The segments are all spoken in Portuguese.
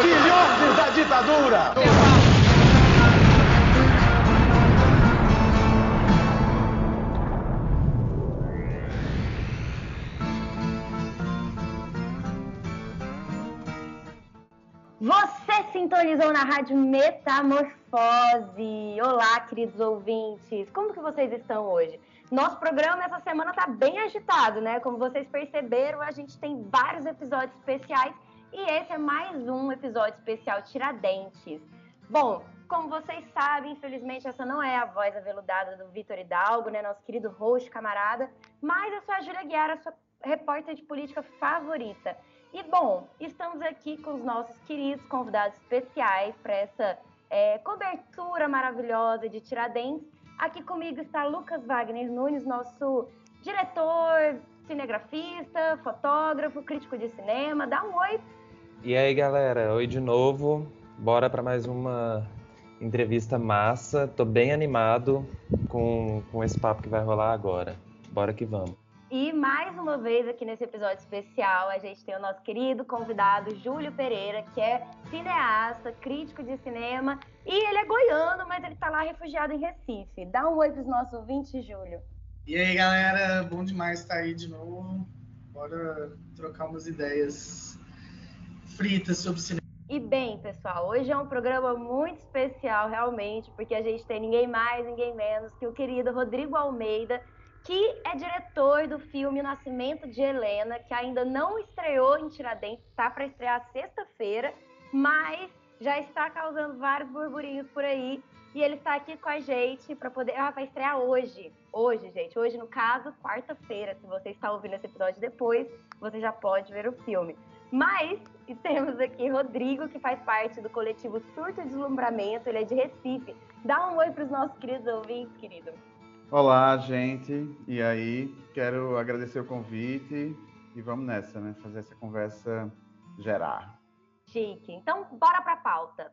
Filhotes da ditadura! Você sintonizou na rádio Metamorfose. Olá, queridos ouvintes. Como que vocês estão hoje? Nosso programa essa semana tá bem agitado, né? Como vocês perceberam, a gente tem vários episódios especiais e esse é mais um episódio especial Tiradentes. Bom, como vocês sabem, infelizmente essa não é a voz aveludada do Vitor Hidalgo, né? Nosso querido host, camarada, mas eu sou a Júlia Guiara, a sua repórter de política favorita. E bom, estamos aqui com os nossos queridos convidados especiais para essa é, cobertura maravilhosa de Tiradentes. Aqui comigo está Lucas Wagner Nunes, nosso diretor, cinegrafista, fotógrafo, crítico de cinema. Dá um oi. E aí, galera, oi de novo. Bora para mais uma entrevista massa. Tô bem animado com, com esse papo que vai rolar agora. Bora que vamos. E mais uma vez aqui nesse episódio especial, a gente tem o nosso querido convidado Júlio Pereira, que é cineasta, crítico de cinema, e ele é goiano, mas ele tá lá refugiado em Recife. Dá um oi pros nossos ouvintes, Júlio. E aí, galera, bom demais estar aí de novo. Bora trocar umas ideias fritas sobre cinema. E bem, pessoal, hoje é um programa muito especial, realmente, porque a gente tem ninguém mais, ninguém menos que o querido Rodrigo Almeida, que é diretor do filme Nascimento de Helena, que ainda não estreou em Tiradentes, está para estrear sexta-feira, mas já está causando vários burburinhos por aí. E ele está aqui com a gente para poder. Ah, vai estrear hoje. Hoje, gente. Hoje, no caso, quarta-feira. Se você está ouvindo esse episódio depois, você já pode ver o filme. Mas temos aqui Rodrigo, que faz parte do coletivo Surto e Deslumbramento. Ele é de Recife. Dá um oi para os nossos queridos ouvintes, querido. Olá, gente. E aí, quero agradecer o convite e vamos nessa, né? Fazer essa conversa gerar. Chique. Então, bora para a pauta.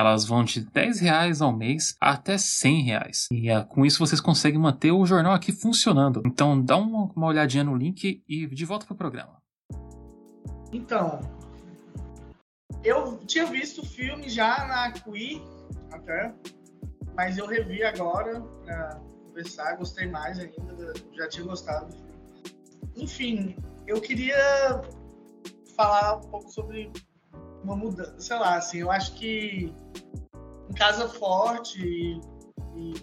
Elas vão de 10 reais ao mês até 100 reais. E é, com isso vocês conseguem manter o jornal aqui funcionando. Então dá uma, uma olhadinha no link e de volta pro programa. Então, eu tinha visto o filme já na Cui, até, mas eu revi agora pra conversar, gostei mais ainda, já tinha gostado. Enfim, eu queria falar um pouco sobre uma mudança, sei lá, assim, eu acho que em Casa Forte e, e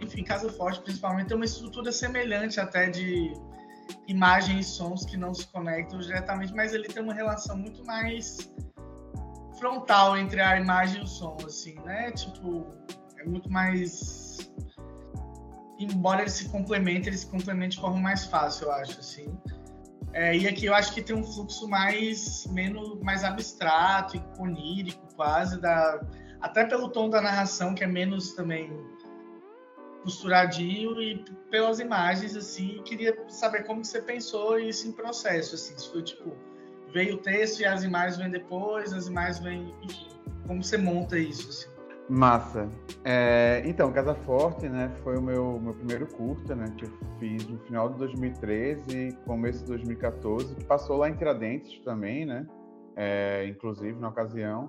enfim, Casa Forte principalmente tem uma estrutura semelhante até de imagem e sons que não se conectam diretamente, mas ele tem uma relação muito mais frontal entre a imagem e o som, assim, né? Tipo, é muito mais embora eles se complementem, eles se complementam de forma mais fácil, eu acho, assim. É, e aqui eu acho que tem um fluxo mais menos mais abstrato e onírico quase da até pelo tom da narração que é menos também costuradinho e pelas imagens assim queria saber como que você pensou isso em processo assim se foi tipo veio o texto e as imagens vêm depois as imagens vêm enfim como você monta isso assim. Massa. É, então, Casa Forte, né, foi o meu, meu primeiro curta, né, que eu fiz no final de 2013, começo de 2014, que passou lá em Tiradentes também, né, é, inclusive na ocasião.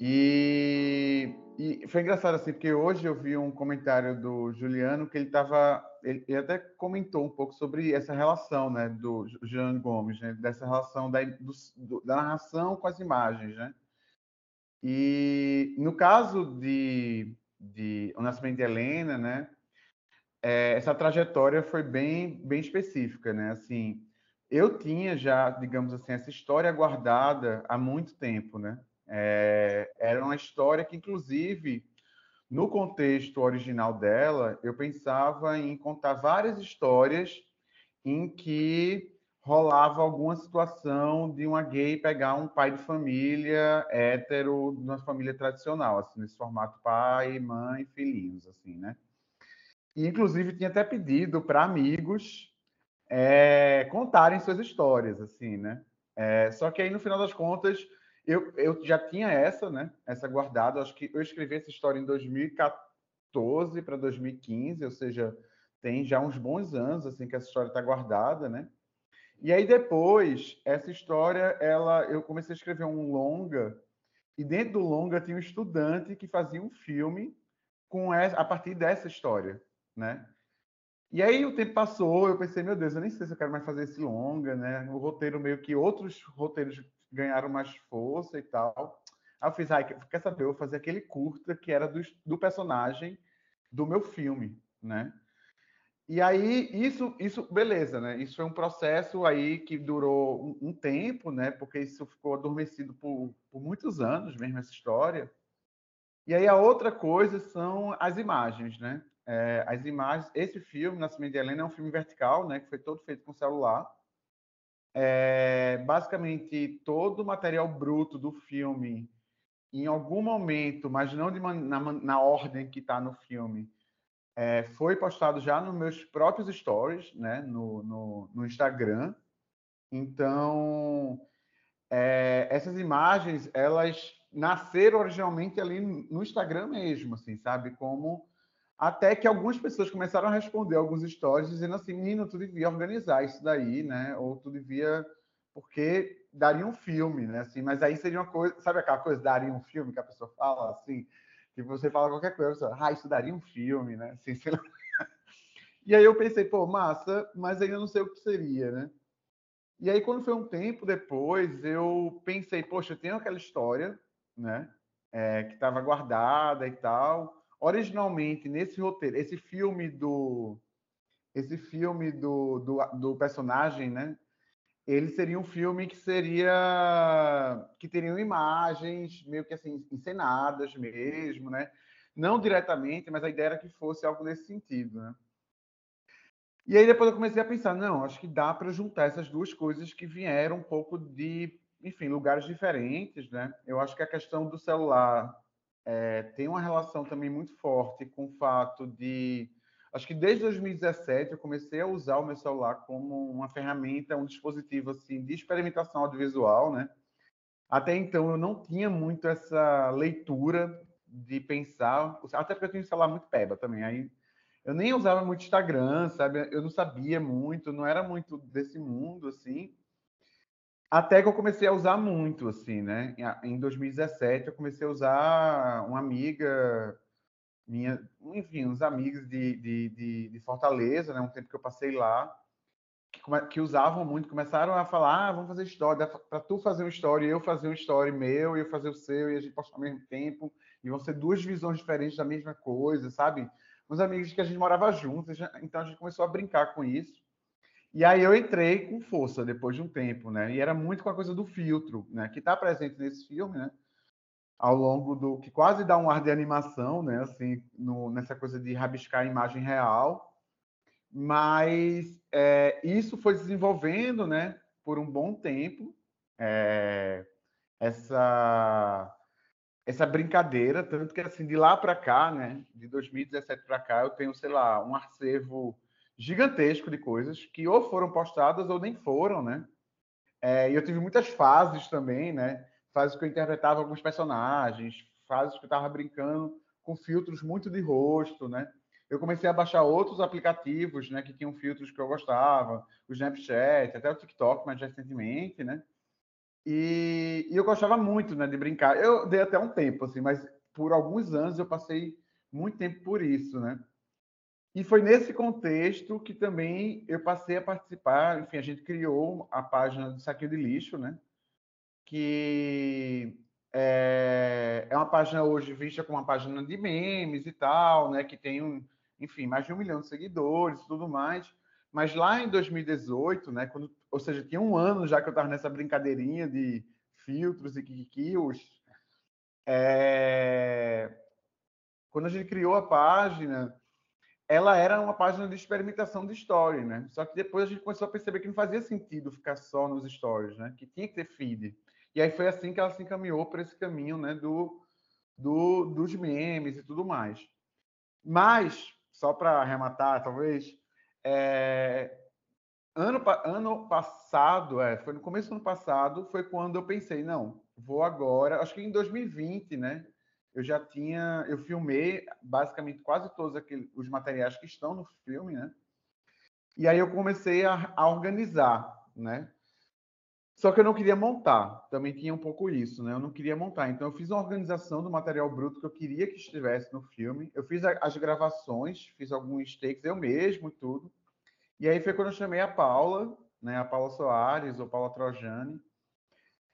E, e, foi engraçado assim, porque hoje eu vi um comentário do Juliano que ele estava, ele, ele, até comentou um pouco sobre essa relação, né, do Jean Gomes, né, dessa relação da, do, da narração com as imagens, né. E no caso de, de O Nascimento de Helena, né, é, essa trajetória foi bem, bem específica, né? Assim, eu tinha já, digamos assim, essa história guardada há muito tempo, né? É, era uma história que, inclusive, no contexto original dela, eu pensava em contar várias histórias em que rolava alguma situação de uma gay pegar um pai de família hétero de uma família tradicional, assim, nesse formato pai, mãe, filhinhos, assim, né? E, inclusive, tinha até pedido para amigos é, contarem suas histórias, assim, né? É, só que aí, no final das contas, eu, eu já tinha essa, né? Essa guardada. Acho que eu escrevi essa história em 2014 para 2015, ou seja, tem já uns bons anos assim que essa história está guardada, né? E aí depois essa história, ela, eu comecei a escrever um longa e dentro do longa tinha um estudante que fazia um filme com essa, a partir dessa história, né? E aí o tempo passou, eu pensei, meu Deus, eu nem sei se eu quero mais fazer esse longa, né? O roteiro meio que outros roteiros ganharam mais força e tal. Aí eu fiz, ai, quer saber, eu vou fazer aquele curta que era do, do personagem do meu filme, né? E aí, isso, isso, beleza, né? Isso foi um processo aí que durou um, um tempo, né? Porque isso ficou adormecido por, por muitos anos mesmo, essa história. E aí a outra coisa são as imagens, né? É, as imagens, esse filme, Nascimento de Helena, é um filme vertical, né? Que foi todo feito com celular. É, basicamente, todo o material bruto do filme, em algum momento, mas não de, na, na ordem que está no filme, é, foi postado já nos meus próprios stories, né? No, no, no Instagram. Então, é, essas imagens, elas nasceram originalmente ali no Instagram mesmo, assim, sabe? Como até que algumas pessoas começaram a responder alguns stories dizendo assim, menino, tu devia organizar isso daí, né? Ou tu devia... Porque daria um filme, né? Assim, mas aí seria uma coisa... Sabe aquela coisa, daria um filme que a pessoa fala, assim? Que você fala qualquer coisa, ah, isso daria um filme, né? Assim, sei lá. E aí eu pensei, pô, massa, mas ainda não sei o que seria, né? E aí, quando foi um tempo depois, eu pensei, poxa, eu tenho aquela história, né? É, que estava guardada e tal originalmente nesse roteiro, esse filme do esse filme do, do, do, personagem, né? Ele seria um filme que seria que teriam imagens meio que assim encenadas mesmo, né? Não diretamente, mas a ideia era que fosse algo nesse sentido, né? E aí depois eu comecei a pensar, não, acho que dá para juntar essas duas coisas que vieram um pouco de, enfim, lugares diferentes, né? Eu acho que a questão do celular é, tem uma relação também muito forte com o fato de. Acho que desde 2017 eu comecei a usar o meu celular como uma ferramenta, um dispositivo assim de experimentação audiovisual, né? Até então eu não tinha muito essa leitura de pensar, até porque eu tinha um celular muito peba também. Aí eu nem usava muito Instagram, sabe? Eu não sabia muito, não era muito desse mundo assim. Até que eu comecei a usar muito, assim, né? Em 2017, eu comecei a usar uma amiga minha, enfim, uns amigos de, de, de, de Fortaleza, né? Um tempo que eu passei lá, que, que usavam muito, começaram a falar, ah, vamos fazer história, para tu fazer uma história, eu fazer uma história meu, eu fazer o seu, e a gente postar ao mesmo tempo, e vão ser duas visões diferentes da mesma coisa, sabe? Uns amigos que a gente morava juntos, então a gente começou a brincar com isso. E aí eu entrei com força depois de um tempo, né? E era muito com a coisa do filtro, né? Que está presente nesse filme, né? Ao longo do que quase dá um ar de animação, né? Assim, no, nessa coisa de rabiscar a imagem real. Mas é, isso foi desenvolvendo, né? Por um bom tempo, é, essa essa brincadeira, tanto que assim de lá para cá, né? De 2017 para cá, eu tenho, sei lá, um acervo gigantesco de coisas que ou foram postadas ou nem foram, né? É, e eu tive muitas fases também, né? Fases que eu interpretava alguns personagens, fases que eu estava brincando com filtros muito de rosto, né? Eu comecei a baixar outros aplicativos, né? Que tinham filtros que eu gostava, o Snapchat, até o TikTok mais recentemente, né? E, e eu gostava muito, né? De brincar. Eu dei até um tempo, assim, mas por alguns anos eu passei muito tempo por isso, né? E foi nesse contexto que também eu passei a participar. Enfim, a gente criou a página do Saquinho de Lixo, né? Que é, é uma página hoje vista como uma página de memes e tal, né? Que tem, um, enfim, mais de um milhão de seguidores e tudo mais. Mas lá em 2018, né? Quando, ou seja, tinha um ano já que eu estava nessa brincadeirinha de filtros e kikikios. É, quando a gente criou a página ela era uma página de experimentação de story, né? Só que depois a gente começou a perceber que não fazia sentido ficar só nos stories, né? Que tinha que ter feed. E aí foi assim que ela se encaminhou para esse caminho, né? Do, do, dos memes e tudo mais. Mas, só para arrematar, talvez, é, ano, ano passado, é, foi no começo do ano passado, foi quando eu pensei, não, vou agora, acho que em 2020, né? eu já tinha, eu filmei basicamente quase todos aqueles, os materiais que estão no filme, né? E aí eu comecei a, a, organizar, né? Só que eu não queria montar, também tinha um pouco isso, né? Eu não queria montar, então eu fiz uma organização do material bruto que eu queria que estivesse no filme. Eu fiz a, as gravações, fiz alguns takes eu mesmo e tudo. E aí foi quando eu chamei a Paula, né? A Paula Soares ou Paula Trojani,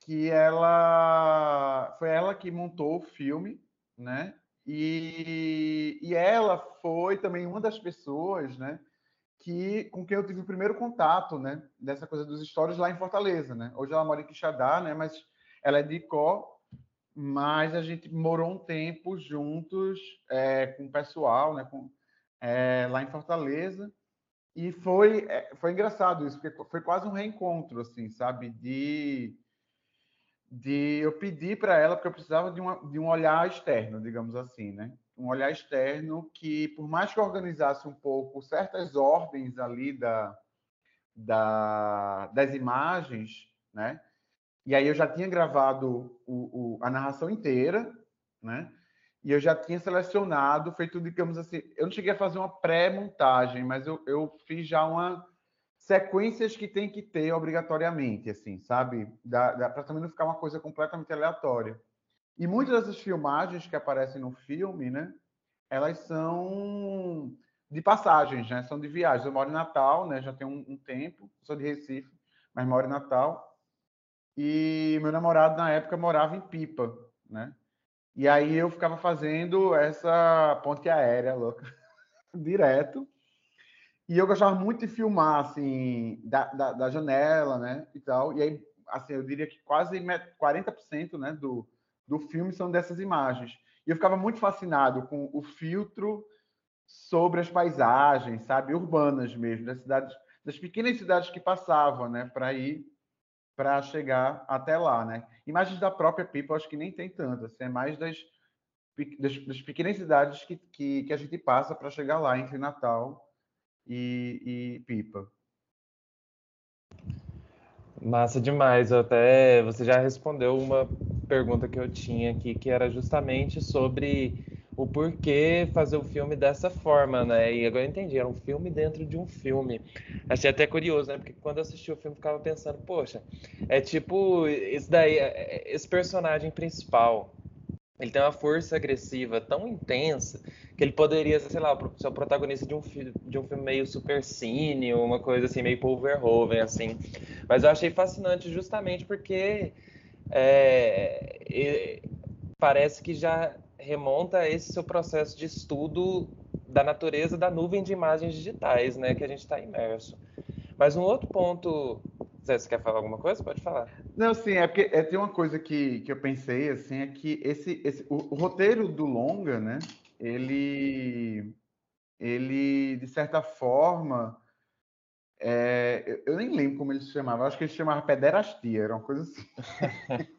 que ela foi ela que montou o filme né? E, e ela foi também uma das pessoas, né? Que, com quem eu tive o primeiro contato, né? Dessa coisa dos stories lá em Fortaleza, né? Hoje ela mora em Quixadá, né? Mas ela é de Icó, mas a gente morou um tempo juntos é, com o pessoal, né? Com, é, lá em Fortaleza. E foi, é, foi engraçado isso, porque foi quase um reencontro, assim, sabe? De de eu pedir para ela, porque eu precisava de, uma, de um olhar externo, digamos assim, né? Um olhar externo que, por mais que organizasse um pouco certas ordens ali da, da, das imagens, né? E aí eu já tinha gravado o, o, a narração inteira, né? E eu já tinha selecionado, feito, digamos assim, eu não cheguei a fazer uma pré-montagem, mas eu, eu fiz já uma sequências que tem que ter obrigatoriamente, assim, sabe? Para também não ficar uma coisa completamente aleatória. E muitas dessas filmagens que aparecem no filme, né? Elas são de passagens, né? São de viagens. Eu moro em Natal, né? Já tem um, um tempo. Sou de Recife, mas moro em Natal. E meu namorado na época morava em Pipa, né? E aí eu ficava fazendo essa ponte aérea louca direto e eu gostava muito de filmar, assim, da, da, da, janela, né, e tal. E aí, assim, eu diria que quase 40%, né, do, do filme são dessas imagens. E eu ficava muito fascinado com o filtro sobre as paisagens, sabe, urbanas mesmo, das cidades, das pequenas cidades que passavam, né, para ir para chegar até lá, né. Imagens da própria Pipa, acho que nem tem tanto, assim, é mais das, das, das pequenas cidades que, que, que a gente passa para chegar lá entre Natal e, e pipa. Massa demais. Até você já respondeu uma pergunta que eu tinha aqui, que era justamente sobre o porquê fazer o filme dessa forma, né? E agora eu entendi, era um filme dentro de um filme. Achei até curioso, né? Porque quando eu assisti o filme, ficava pensando, poxa, é tipo, esse daí, é, é, esse personagem principal, ele tem uma força agressiva tão intensa que ele poderia, sei lá, ser o protagonista de um, de um filme meio super cine, uma coisa assim, meio Paul Verhoeven, assim. Mas eu achei fascinante justamente porque é, parece que já remonta a esse seu processo de estudo da natureza da nuvem de imagens digitais, né, que a gente está imerso. Mas um outro ponto Zé, você quer falar alguma coisa? Pode falar. Não, sim, é porque é, tem uma coisa que, que eu pensei, assim, é que esse, esse o, o roteiro do longa, né, ele, ele de certa forma, é, eu, eu, nem lembro como ele se chamava, acho que ele se chamava Pederastia, era uma coisa assim.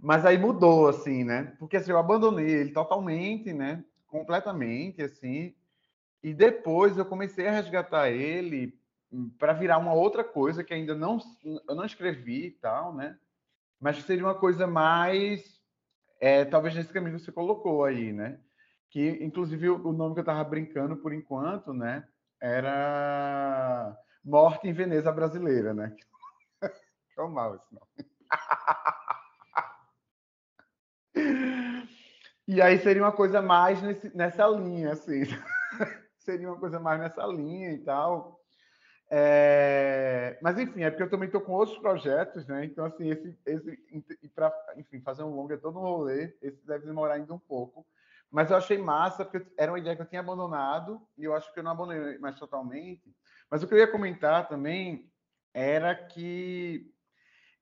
Mas aí mudou, assim, né? Porque assim, eu abandonei ele totalmente, né? Completamente, assim. E depois eu comecei a resgatar ele para virar uma outra coisa que ainda não eu não escrevi e tal, né? Mas seria uma coisa mais é, talvez nesse caminho que você colocou aí, né? Que inclusive o nome que eu estava brincando por enquanto, né? Era Morte em Veneza Brasileira, né? Que é mal esse nome. E aí seria uma coisa mais nesse, nessa linha, assim. seria uma coisa mais nessa linha e tal. É, mas enfim, é porque eu também estou com outros projetos, né? Então, assim, esse, esse para, enfim, fazer um longa todo um rolê, esse deve demorar ainda um pouco. Mas eu achei massa, porque era uma ideia que eu tinha abandonado, e eu acho que eu não abandonei mais totalmente. Mas o que eu ia comentar também era que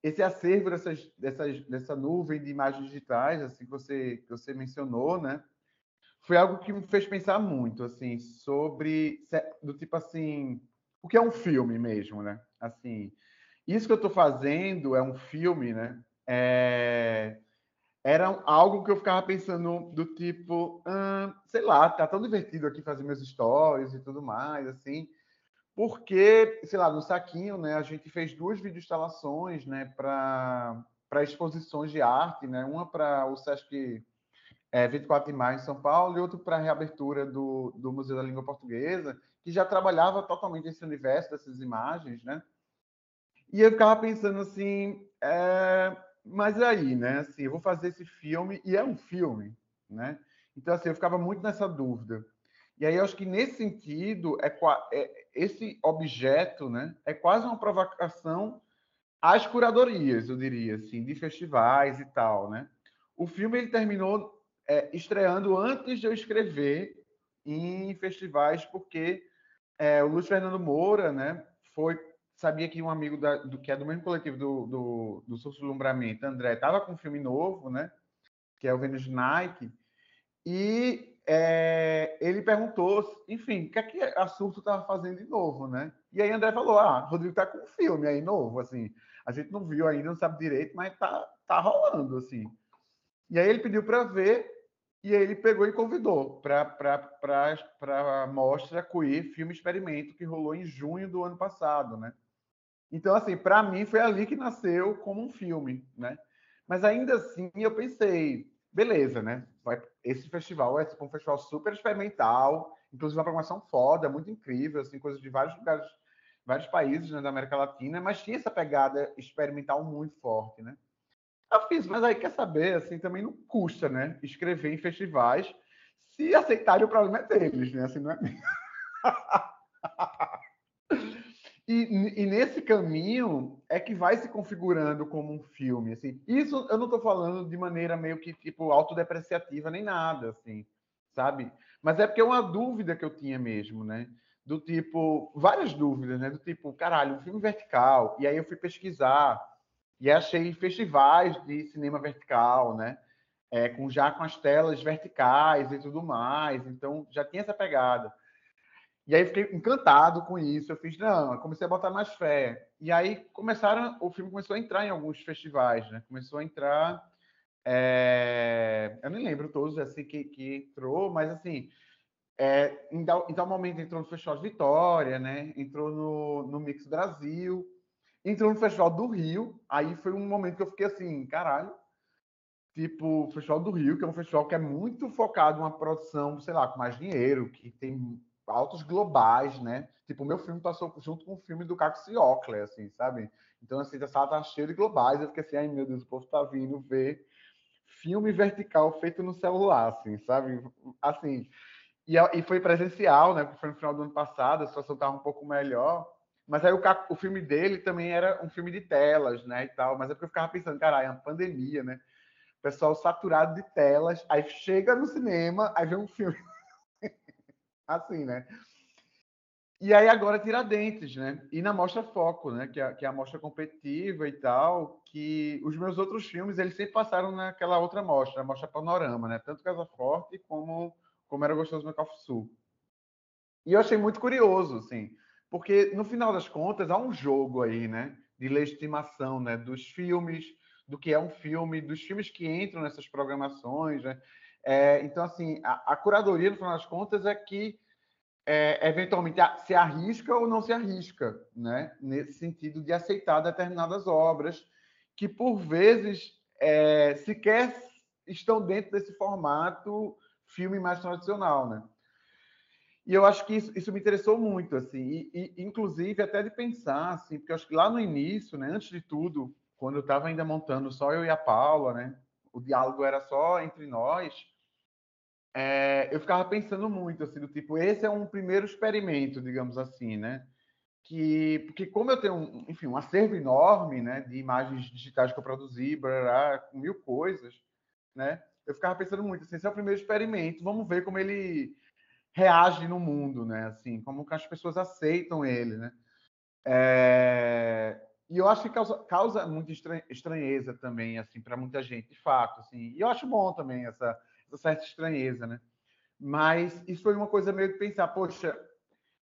esse acervo dessas, dessas, dessa nuvem de imagens digitais, assim que você, que você mencionou, né? foi algo que me fez pensar muito, assim, sobre do tipo assim, o que é um filme mesmo, né? Assim, isso que eu estou fazendo é um filme, né? É, era algo que eu ficava pensando do tipo, sei lá, tá tão divertido aqui fazer meus stories e tudo mais, assim, porque, sei lá, no Saquinho, né, a gente fez duas videoinstalações, né, para exposições de arte, né, uma para o Sesc é, 24 de maio em São Paulo e outro para a reabertura do, do Museu da Língua Portuguesa, que já trabalhava totalmente esse universo dessas imagens, né, e eu ficava pensando assim, é, mas aí, né, assim, eu vou fazer esse filme, e é um filme, né, então, assim, eu ficava muito nessa dúvida. E aí eu acho que nesse sentido é, é, esse objeto, né, é quase uma provocação às curadorias, eu diria assim, de festivais e tal, né? O filme ele terminou é, estreando antes de eu escrever em festivais, porque é, o Luiz Fernando Moura, né, foi sabia que um amigo da, do que é do mesmo coletivo do do, do Suslumbramento, André, estava com um filme novo, né, que é o Vênus Nike, e é, ele perguntou, enfim, o que é que a Surto estava fazendo de novo, né? E aí André falou, ah, Rodrigo tá com um filme aí novo, assim, a gente não viu ainda, não sabe direito, mas tá, tá rolando, assim. E aí ele pediu para ver, e aí ele pegou e convidou para a mostra Queer Filme Experimento, que rolou em junho do ano passado, né? Então, assim, para mim foi ali que nasceu como um filme, né? Mas ainda assim eu pensei, beleza, né? Vai, esse festival é um festival super experimental, inclusive uma programação foda, muito incrível, assim, coisas de vários lugares, vários países né, da América Latina, mas tinha essa pegada experimental muito forte, né? Eu fiz, mas aí quer saber, assim, também não custa, né? Escrever em festivais, se aceitarem o problema é deles, né? Assim, não é. E, e, nesse caminho é que vai se configurando como um filme, assim. Isso eu não estou falando de maneira meio que tipo autodepreciativa nem nada, assim, sabe? Mas é porque é uma dúvida que eu tinha mesmo, né? Do tipo, várias dúvidas, né? Do tipo, caralho, um filme vertical. E aí eu fui pesquisar e achei festivais de cinema vertical, né? É, com já com as telas verticais e tudo mais. Então já tinha essa pegada. E aí fiquei encantado com isso. Eu fiz, não, comecei a botar mais fé. E aí começaram, o filme começou a entrar em alguns festivais, né? Começou a entrar. É... eu nem lembro todos assim que, que entrou, mas assim, é, em, tal, em tal momento entrou no Festival de Vitória, né? Entrou no, no Mix Brasil, entrou no Festival do Rio. Aí foi um momento que eu fiquei assim, caralho. Tipo, o Festival do Rio, que é um festival que é muito focado em uma produção, sei lá, com mais dinheiro, que tem altos globais, né? Tipo, o meu filme passou junto com o filme do Caco Ciocler, assim, sabe? Então, assim, a sala tá cheia de globais. Eu fiquei assim, ai meu Deus, o povo tá vindo ver filme vertical feito no celular, assim, sabe? Assim, e, e foi presencial, né? Foi no final do ano passado, a situação tava um pouco melhor. Mas aí o, o filme dele também era um filme de telas, né? E tal. Mas é porque eu ficava pensando, caralho, é uma pandemia, né? pessoal saturado de telas, aí chega no cinema, aí vê um filme assim, né? E aí agora Tiradentes, né? E na Mostra Foco, né? Que é, que é a mostra competitiva e tal, que os meus outros filmes, eles sempre passaram naquela outra mostra, a Mostra Panorama, né? Tanto Casa Forte como Como Era Gostoso no Café Sul. E eu achei muito curioso, assim, porque no final das contas há um jogo aí, né? De legitimação, né? Dos filmes, do que é um filme, dos filmes que entram nessas programações, né? É, então, assim, a, a, curadoria, no final das contas, é que é, eventualmente se arrisca ou não se arrisca, né? nesse sentido de aceitar determinadas obras que, por vezes, é, sequer estão dentro desse formato filme mais tradicional. Né? E eu acho que isso, isso me interessou muito, assim, e, e, inclusive até de pensar, assim, porque eu acho que lá no início, né, antes de tudo, quando eu estava ainda montando só eu e a Paula, né, o diálogo era só entre nós, é, eu ficava pensando muito, assim, do tipo, esse é um primeiro experimento, digamos assim, né? Que, porque como eu tenho, um, enfim, um acervo enorme, né, de imagens digitais que eu produzi, com mil coisas, né? Eu ficava pensando muito, assim, esse é o primeiro experimento, vamos ver como ele reage no mundo, né? Assim, como as pessoas aceitam ele, né? É... E eu acho que causa, causa muita estranheza também, assim, para muita gente, de fato, assim. E eu acho bom também essa essa certa estranheza, né? Mas isso foi uma coisa meio de pensar, poxa,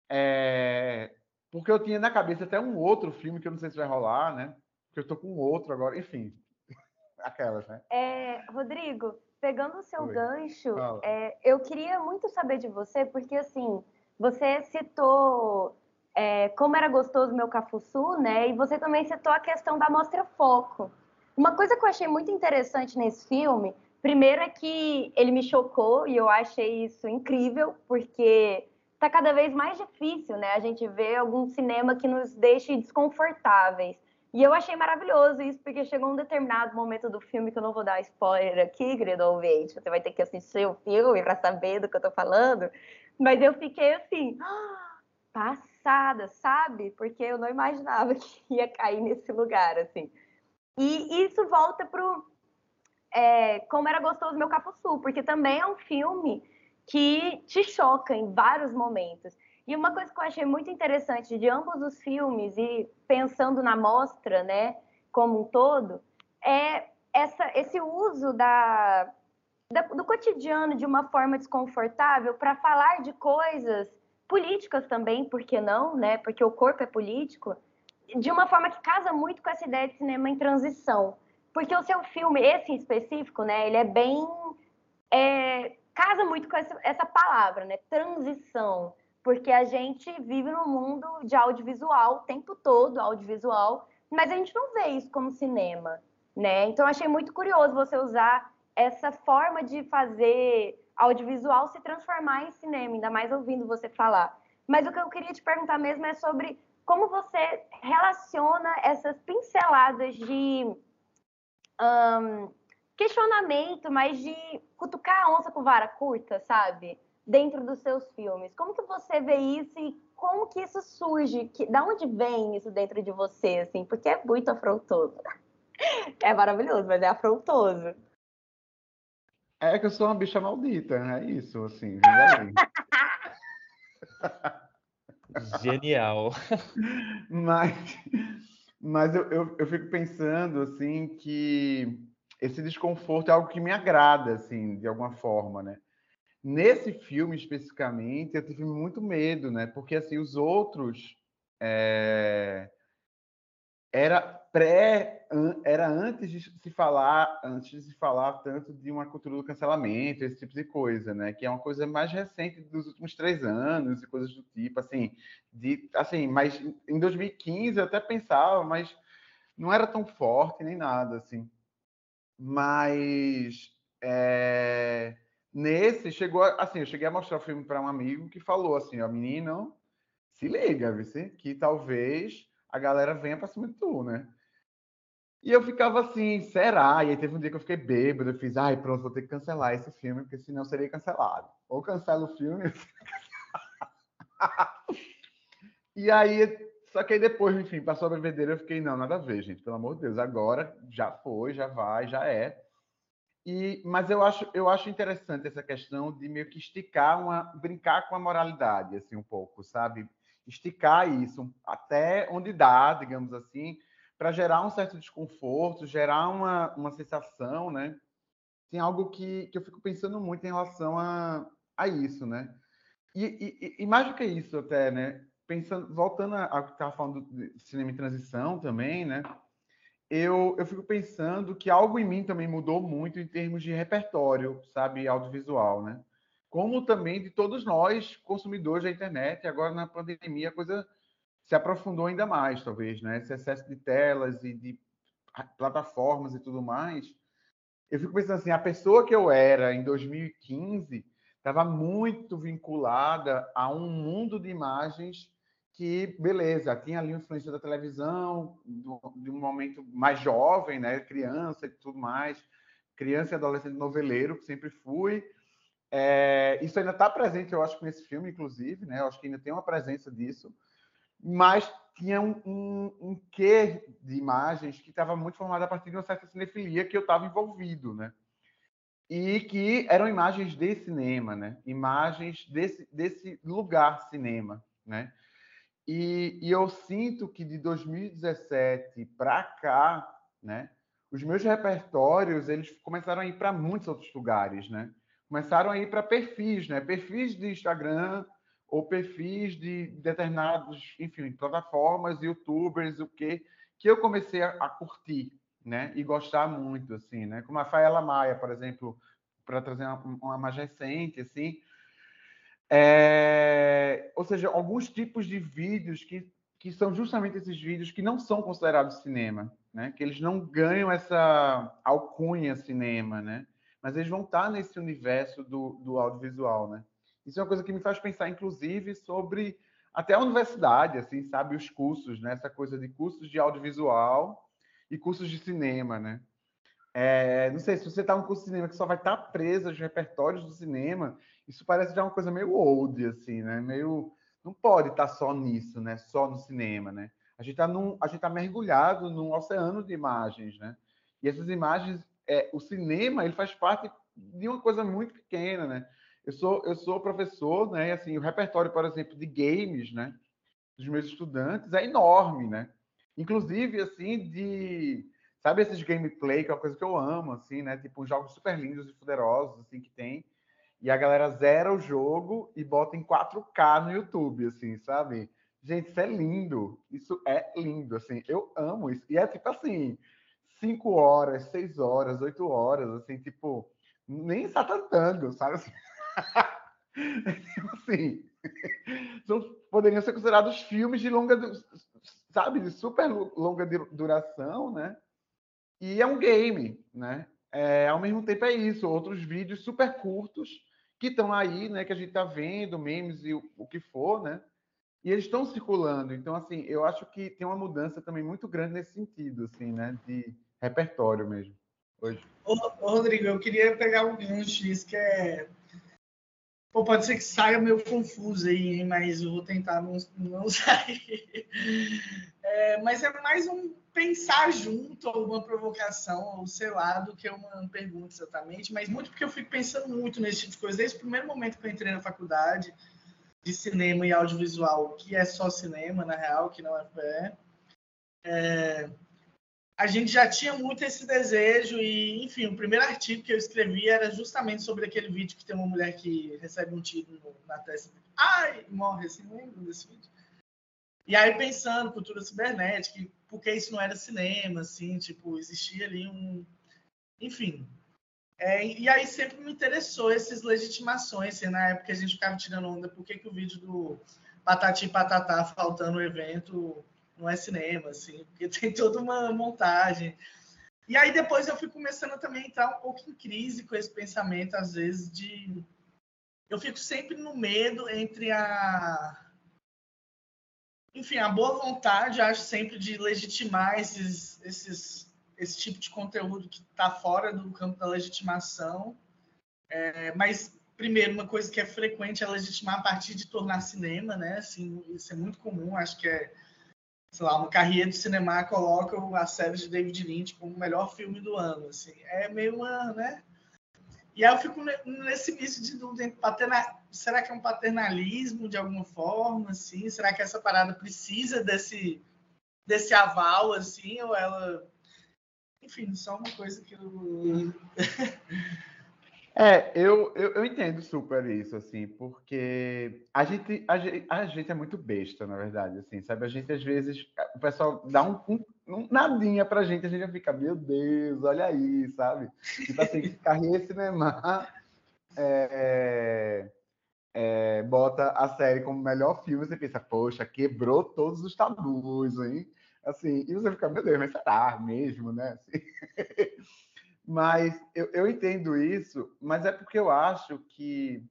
é... porque eu tinha na cabeça até um outro filme que eu não sei se vai rolar, né? Porque eu tô com outro agora, enfim. Aquelas, né? É, Rodrigo, pegando o seu Oi. gancho, é, eu queria muito saber de você, porque assim, você citou é, como era gostoso meu cafuçu, né? E você também citou a questão da mostra foco. Uma coisa que eu achei muito interessante nesse filme Primeiro é que ele me chocou e eu achei isso incrível, porque está cada vez mais difícil, né? A gente vê algum cinema que nos deixe desconfortáveis. E eu achei maravilhoso isso, porque chegou um determinado momento do filme que eu não vou dar spoiler aqui, querido ouvinte. Você vai ter que assistir o filme para saber do que eu tô falando. Mas eu fiquei assim, passada, sabe? Porque eu não imaginava que ia cair nesse lugar, assim. E isso volta pro é, Como Era Gostoso Meu Capuçu, porque também é um filme que te choca em vários momentos. E uma coisa que eu achei muito interessante de ambos os filmes, e pensando na mostra, né, como um todo, é essa, esse uso da, da, do cotidiano de uma forma desconfortável para falar de coisas políticas também, por que não, né? Porque o corpo é político, de uma forma que casa muito com essa ideia de cinema em transição. Porque o seu filme, esse específico, né, ele é bem. É, casa muito com essa, essa palavra, né? Transição. Porque a gente vive num mundo de audiovisual o tempo todo, audiovisual, mas a gente não vê isso como cinema, né? Então achei muito curioso você usar essa forma de fazer audiovisual se transformar em cinema, ainda mais ouvindo você falar. Mas o que eu queria te perguntar mesmo é sobre como você relaciona essas pinceladas de um, questionamento, mas de cutucar a onça com vara curta, sabe? Dentro dos seus filmes. Como que você vê isso e como que isso surge? Que, da onde vem isso dentro de você, assim? Porque é muito afrontoso. É maravilhoso, mas é afrontoso. É que eu sou uma bicha maldita, é isso, assim. Genial. Mas mas eu, eu, eu, fico pensando, assim, que esse desconforto é algo que me agrada, assim, de alguma forma, né? Nesse filme, especificamente, eu tive muito medo, né? Porque, assim, os outros... É... Era pré... Era antes de se falar, antes de se falar tanto de uma cultura do cancelamento, esse tipo de coisa, né? Que é uma coisa mais recente dos últimos três anos e coisas do tipo, assim, de, assim, mas em 2015 eu até pensava, mas não era tão forte nem nada, assim. Mas é, nesse chegou, assim, eu cheguei a mostrar o filme para um amigo que falou assim, ó, menino, se liga, vice, que talvez a galera venha para cima de tu, né? E eu ficava assim, será? E aí teve um dia que eu fiquei bêbado, eu fiz, ai, pronto, vou ter que cancelar esse filme, porque senão seria cancelado. Ou cancela o filme. E aí, só que aí depois, enfim, passou a bebedeira, eu fiquei, não, nada a ver, gente, pelo amor de Deus, agora já foi, já vai, já é. E, mas eu acho, eu acho interessante essa questão de meio que esticar uma, brincar com a moralidade, assim, um pouco, sabe? Esticar isso até onde dá, digamos assim, para gerar um certo desconforto, gerar uma, uma sensação, né? Tem algo que, que eu fico pensando muito em relação a, a isso, né? E, e, e mais do que isso, até, né? pensando, voltando ao que estava falando de cinema em transição também, né? Eu, eu fico pensando que algo em mim também mudou muito em termos de repertório, sabe, audiovisual, né? Como também de todos nós, consumidores da internet, agora na pandemia a coisa se aprofundou ainda mais, talvez, né? Esse excesso de telas e de plataformas e tudo mais. Eu fico pensando assim, a pessoa que eu era em 2015 estava muito vinculada a um mundo de imagens que, beleza, tinha ali influência da televisão, de um momento mais jovem, né, criança e tudo mais, criança e adolescente noveleiro, que sempre fui. É, isso ainda está presente, eu acho, nesse filme, inclusive, né, eu acho que ainda tem uma presença disso, mas tinha um, um, um quê de imagens que estava muito formado a partir de uma certa cinefilia que eu estava envolvido, né? E que eram imagens de cinema, né? Imagens desse, desse lugar cinema, né? E, e eu sinto que de 2017 para cá, né, os meus repertórios eles começaram a ir para muitos outros lugares, né? começaram a ir para perfis, né? Perfis de Instagram ou perfis de determinados, enfim, plataformas, YouTubers, o que que eu comecei a, a curtir, né? E gostar muito, assim, né? Como a Faela Maia, por exemplo, para trazer uma, uma, mais recente, assim. É... Ou seja, alguns tipos de vídeos que, que são justamente esses vídeos que não são considerados cinema, né? Que eles não ganham essa alcunha cinema, né? Mas eles vão estar nesse universo do, do audiovisual, né? Isso é uma coisa que me faz pensar, inclusive, sobre até a universidade, assim, sabe, os cursos, né? Essa coisa de cursos de audiovisual e cursos de cinema, né? É, não sei, se você está no curso de cinema que só vai estar tá preso aos repertórios do cinema, isso parece já uma coisa meio old, assim, né? Meio. Não pode estar tá só nisso, né? Só no cinema, né? A gente está tá mergulhado num oceano de imagens, né? E essas imagens, é, o cinema, ele faz parte de uma coisa muito pequena, né? Eu sou, eu sou professor, né? E, assim, o repertório, por exemplo, de games, né? Dos meus estudantes é enorme, né? Inclusive, assim, de... Sabe esses gameplay, que é uma coisa que eu amo, assim, né? Tipo, jogos super lindos e poderosos, assim, que tem. E a galera zera o jogo e bota em 4K no YouTube, assim, sabe? Gente, isso é lindo. Isso é lindo, assim. Eu amo isso. E é tipo assim, 5 horas, 6 horas, 8 horas, assim, tipo, nem satantango, sabe? Assim, assim, são, poderiam ser considerados filmes de longa, sabe, de super longa duração, né? E é um game, né? É, ao mesmo tempo é isso, outros vídeos super curtos que estão aí, né? Que a gente está vendo, memes e o, o que for, né? E eles estão circulando. Então, assim, eu acho que tem uma mudança também muito grande nesse sentido, assim, né? De repertório mesmo. Hoje. Ô, Rodrigo, eu queria pegar um gancho que é Pô, pode ser que saia meio confuso aí, mas eu vou tentar não, não sair. É, mas é mais um pensar junto, alguma provocação, ou sei lá, do que uma pergunta exatamente, mas muito porque eu fico pensando muito nesse tipo de coisa. Desde o primeiro momento que eu entrei na faculdade de cinema e audiovisual, que é só cinema, na real, que não é É, a gente já tinha muito esse desejo e, enfim, o primeiro artigo que eu escrevi era justamente sobre aquele vídeo que tem uma mulher que recebe um tiro na testa. Ai, morre, assim, lembro desse vídeo. E aí pensando cultura cibernética, porque isso não era cinema, assim, tipo, existia ali um, enfim. É, e aí sempre me interessou essas legitimações, assim, na época a gente ficava tirando onda, por que, que o vídeo do Patati Patatá faltando o evento não é cinema, assim, porque tem toda uma montagem. E aí depois eu fui começando também a entrar um pouco em crise com esse pensamento, às vezes, de. Eu fico sempre no medo entre a. Enfim, a boa vontade, acho sempre, de legitimar esses, esses, esse tipo de conteúdo que está fora do campo da legitimação. É, mas, primeiro, uma coisa que é frequente é legitimar a partir de tornar cinema, né? Assim, isso é muito comum, acho que é sei lá, uma carreira de cinema coloca a série de David Lynch como o melhor filme do ano, assim. É meio uma, né? E aí eu fico nesse início de dúvida, paterna... será que é um paternalismo de alguma forma, assim? Será que essa parada precisa desse desse aval, assim, ou ela... Enfim, só uma coisa que eu... É, eu, eu, eu, entendo super isso, assim, porque a gente, a gente, a, gente, é muito besta, na verdade, assim, sabe? A gente, às vezes, o pessoal dá um, um, um nadinha pra gente, a gente já fica, meu Deus, olha aí, sabe? Tipo assim, Carrier Cinema é, é, bota a série como melhor filme, você pensa, poxa, quebrou todos os tabus, hein? Assim, e você fica, meu Deus, mas será mesmo, né? Assim, mas eu, eu entendo isso, mas é porque eu acho que.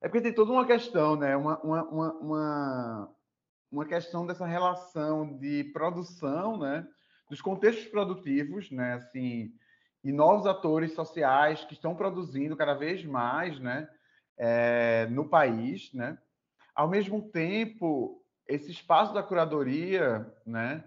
É porque tem toda uma questão, né? Uma, uma, uma, uma, uma questão dessa relação de produção, né? Dos contextos produtivos, né? Assim, e novos atores sociais que estão produzindo cada vez mais, né? É, no país, né? Ao mesmo tempo, esse espaço da curadoria, né?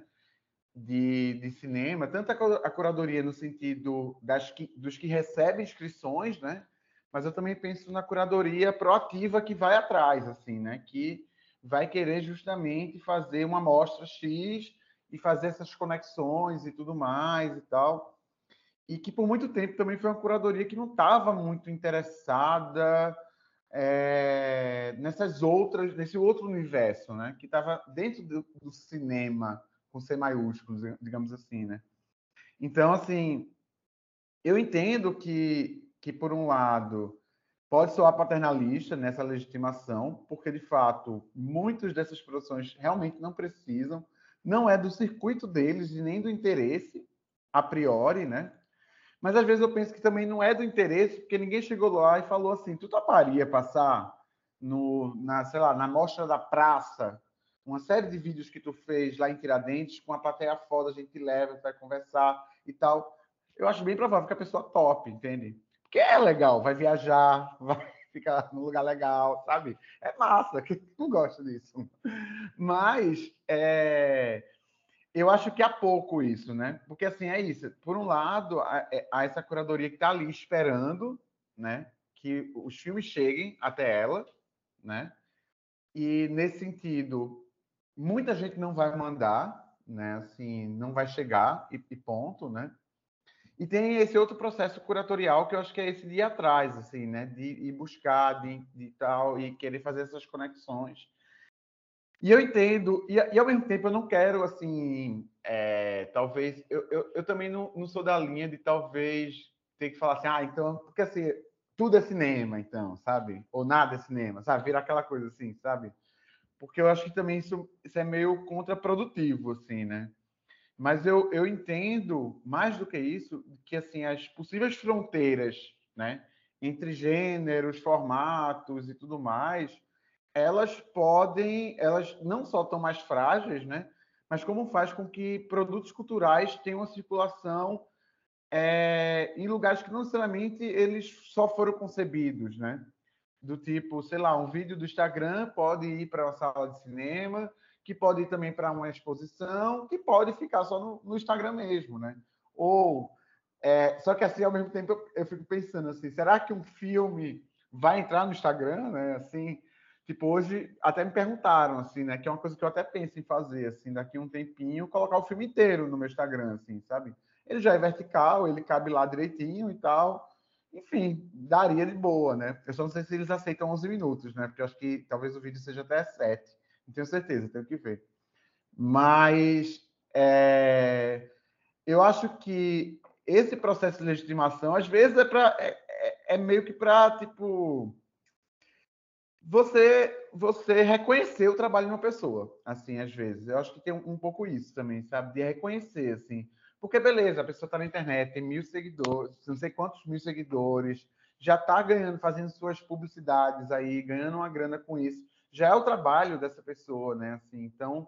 De, de cinema, tanto a, curadoria no sentido das que, dos que recebem inscrições, né? Mas eu também penso na curadoria proativa que vai atrás, assim, né? Que vai querer justamente fazer uma amostra X e fazer essas conexões e tudo mais e tal. e que por muito tempo também foi uma curadoria que não estava muito interessada é, nessas outras, nesse outro universo, né? Que estava dentro do, do, cinema com C maiúsculo, digamos assim, né? Então, assim, eu entendo que, que por um lado pode soar paternalista nessa legitimação, porque de fato muitas dessas produções realmente não precisam, não é do circuito deles e nem do interesse a priori, né? Mas às vezes eu penso que também não é do interesse, porque ninguém chegou lá e falou assim: tu toparia passar no, na, sei lá, na mostra da praça, uma série de vídeos que tu fez lá em Tiradentes, com a plateia foda, a gente leva, vai conversar e tal. Eu acho bem provável que a pessoa top, entende? Porque é legal, vai viajar, vai ficar num lugar legal, sabe? É massa, quem não gosta disso. Mas é, eu acho que há pouco isso, né? Porque assim é isso. Por um lado, é, há essa curadoria que está ali esperando, né? Que os filmes cheguem até ela, né? E nesse sentido, muita gente não vai mandar, né? Assim, não vai chegar e, e ponto, né? E tem esse outro processo curatorial que eu acho que é esse de ir atrás, assim, né? De ir buscar, de, de tal, e querer fazer essas conexões. E eu entendo, e, e, ao mesmo tempo eu não quero, assim, é, talvez, eu, eu, eu também não, não, sou da linha de talvez ter que falar assim, ah, então, porque assim, tudo é cinema, então, sabe? Ou nada é cinema, sabe? Virar aquela coisa assim, sabe? Porque eu acho que também isso, isso é meio contraprodutivo, assim, né? Mas eu, eu entendo, mais do que isso, que, assim, as possíveis fronteiras, né? Entre gêneros, formatos e tudo mais, elas podem, elas não só estão mais frágeis, né? Mas como faz com que produtos culturais tenham uma circulação é, em lugares que não necessariamente eles só foram concebidos, né? Do tipo, sei lá, um vídeo do Instagram pode ir para uma sala de cinema, que pode ir também para uma exposição, que pode ficar só no, no Instagram mesmo, né? Ou é, só que assim, ao mesmo tempo, eu, eu, fico pensando assim, será que um filme vai entrar no Instagram, né? Assim, Tipo, hoje até me perguntaram, assim, né? Que é uma coisa que eu até penso em fazer, assim, daqui um tempinho, colocar o filme inteiro no meu Instagram, assim, sabe? Ele já é vertical, ele cabe lá direitinho e tal. Enfim, daria de boa, né? Eu só não sei se eles aceitam 11 minutos, né? Porque eu acho que talvez o vídeo seja até 7. Não tenho certeza, tenho que ver. Mas é, eu acho que esse processo de legitimação, às vezes, é, pra, é, é, é meio que para, tipo você você reconhecer o trabalho de uma pessoa, assim, às vezes. Eu acho que tem um, um pouco isso também, sabe? De reconhecer, assim. Porque, beleza, a pessoa está na internet, tem mil seguidores, não sei quantos mil seguidores, já está ganhando, fazendo suas publicidades aí, ganhando uma grana com isso. Já é o trabalho dessa pessoa, né? Assim, então...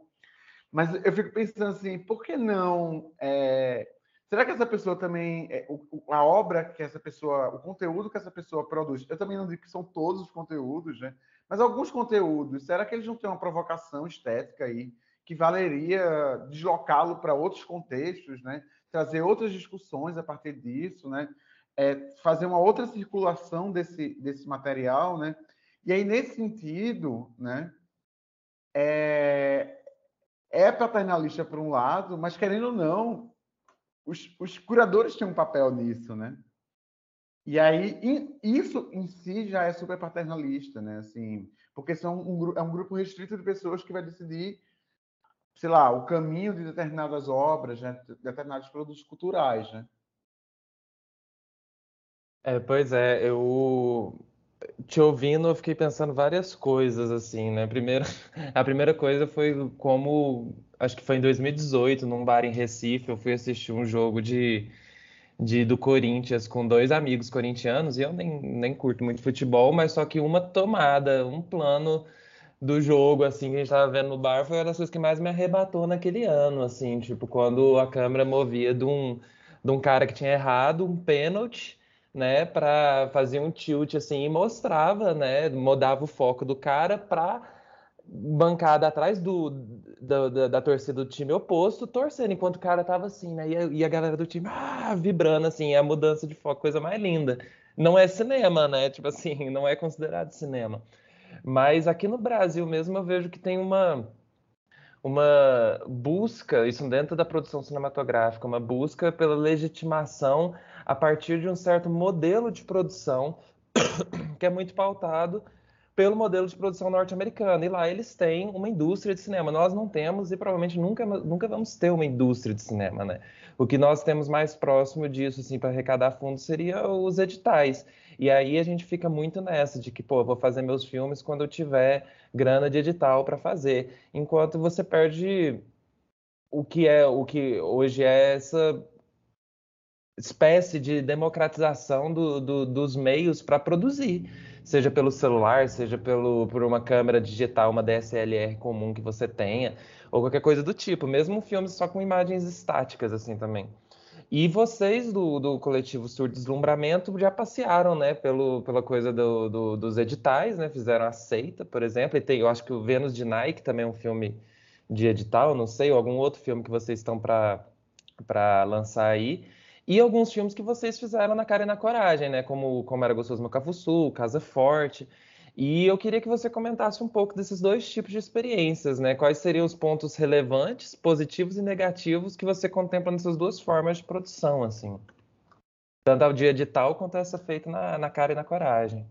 Mas eu fico pensando assim, por que não... É... Será que essa pessoa também, é, a obra que essa pessoa, o conteúdo que essa pessoa produz, eu também não digo que são todos os conteúdos, né? Mas alguns conteúdos, será que eles não têm uma provocação estética aí que valeria deslocá-lo para outros contextos, né? Trazer outras discussões a partir disso, né? É, fazer uma outra circulação desse, desse material, né? E aí, nesse sentido, né? É, é paternalista por um lado, mas querendo ou não, os, os curadores têm um papel nisso, né? E aí, isso em si já é super paternalista, né? Assim, porque são um, é um grupo restrito de pessoas que vai decidir, sei lá, o caminho de determinadas obras, né? determinados produtos culturais, né? É, pois é, eu te ouvindo, eu fiquei pensando várias coisas, assim, né? Primeiro, a primeira coisa foi como, acho que foi em 2018, num bar em Recife, eu fui assistir um jogo de de, do Corinthians com dois amigos corintianos, e eu nem, nem curto muito futebol, mas só que uma tomada, um plano do jogo, assim, que a gente tava vendo no bar, foi uma das coisas que mais me arrebatou naquele ano, assim, tipo, quando a câmera movia de um, de um cara que tinha errado um pênalti, né, para fazer um tilt, assim, e mostrava, né, mudava o foco do cara para bancada atrás do, da, da, da, torcida do time oposto, torcendo, enquanto o cara tava assim, né? E a, e a galera do time ah, vibrando, assim, é a mudança de foco, coisa mais linda. Não é cinema, né? Tipo assim, não é considerado cinema. Mas aqui no Brasil mesmo eu vejo que tem uma, uma busca, isso dentro da produção cinematográfica, uma busca pela legitimação a partir de um certo modelo de produção que é muito pautado pelo modelo de produção norte-americano. E lá eles têm uma indústria de cinema. Nós não temos e provavelmente nunca, nunca vamos ter uma indústria de cinema, né? O que nós temos mais próximo disso, assim, para arrecadar fundos seria os editais. E aí a gente fica muito nessa de que, pô, vou fazer meus filmes quando eu tiver grana de edital para fazer. Enquanto você perde o que é o que hoje é essa espécie de democratização do, do, dos meios para produzir, seja pelo celular, seja pelo, por uma câmera digital, uma DSLR comum que você tenha, ou qualquer coisa do tipo, mesmo filmes só com imagens estáticas assim também. E vocês do, do coletivo Sur Deslumbramento já passearam, né, pelo, pela coisa do, do, dos editais, né, fizeram a Seita, por exemplo, e tem, eu acho que o Vênus de Nike também é um filme de edital, não sei, ou algum outro filme que vocês estão para lançar aí. E alguns filmes que vocês fizeram na cara e na coragem, né, como Como Era Gostoso Meu Sul, Casa Forte. E eu queria que você comentasse um pouco desses dois tipos de experiências, né? Quais seriam os pontos relevantes, positivos e negativos que você contempla nessas duas formas de produção, assim? Tanto ao dia edital quanto essa feita na, na cara e na coragem.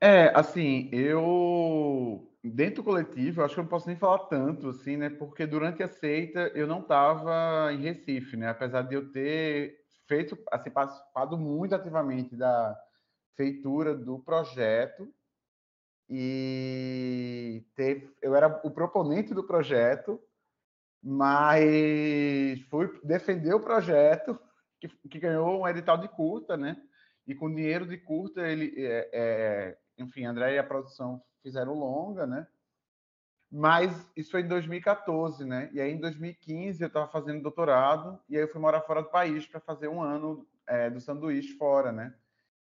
É, assim, eu dentro do coletivo, acho que eu não posso nem falar tanto, assim, né? Porque durante a seita eu não estava em Recife, né? Apesar de eu ter feito, assim, participado muito ativamente da, feitura do projeto e ter, eu era o proponente do projeto, mas fui defender o projeto que, que ganhou um edital de curta, né? E com dinheiro de curta ele, é, é, enfim, André e a produção fizeram longa, né? Mas isso foi em 2014, né? E aí em 2015 eu estava fazendo doutorado e aí eu fui morar fora do país para fazer um ano é, do sanduíche fora, né?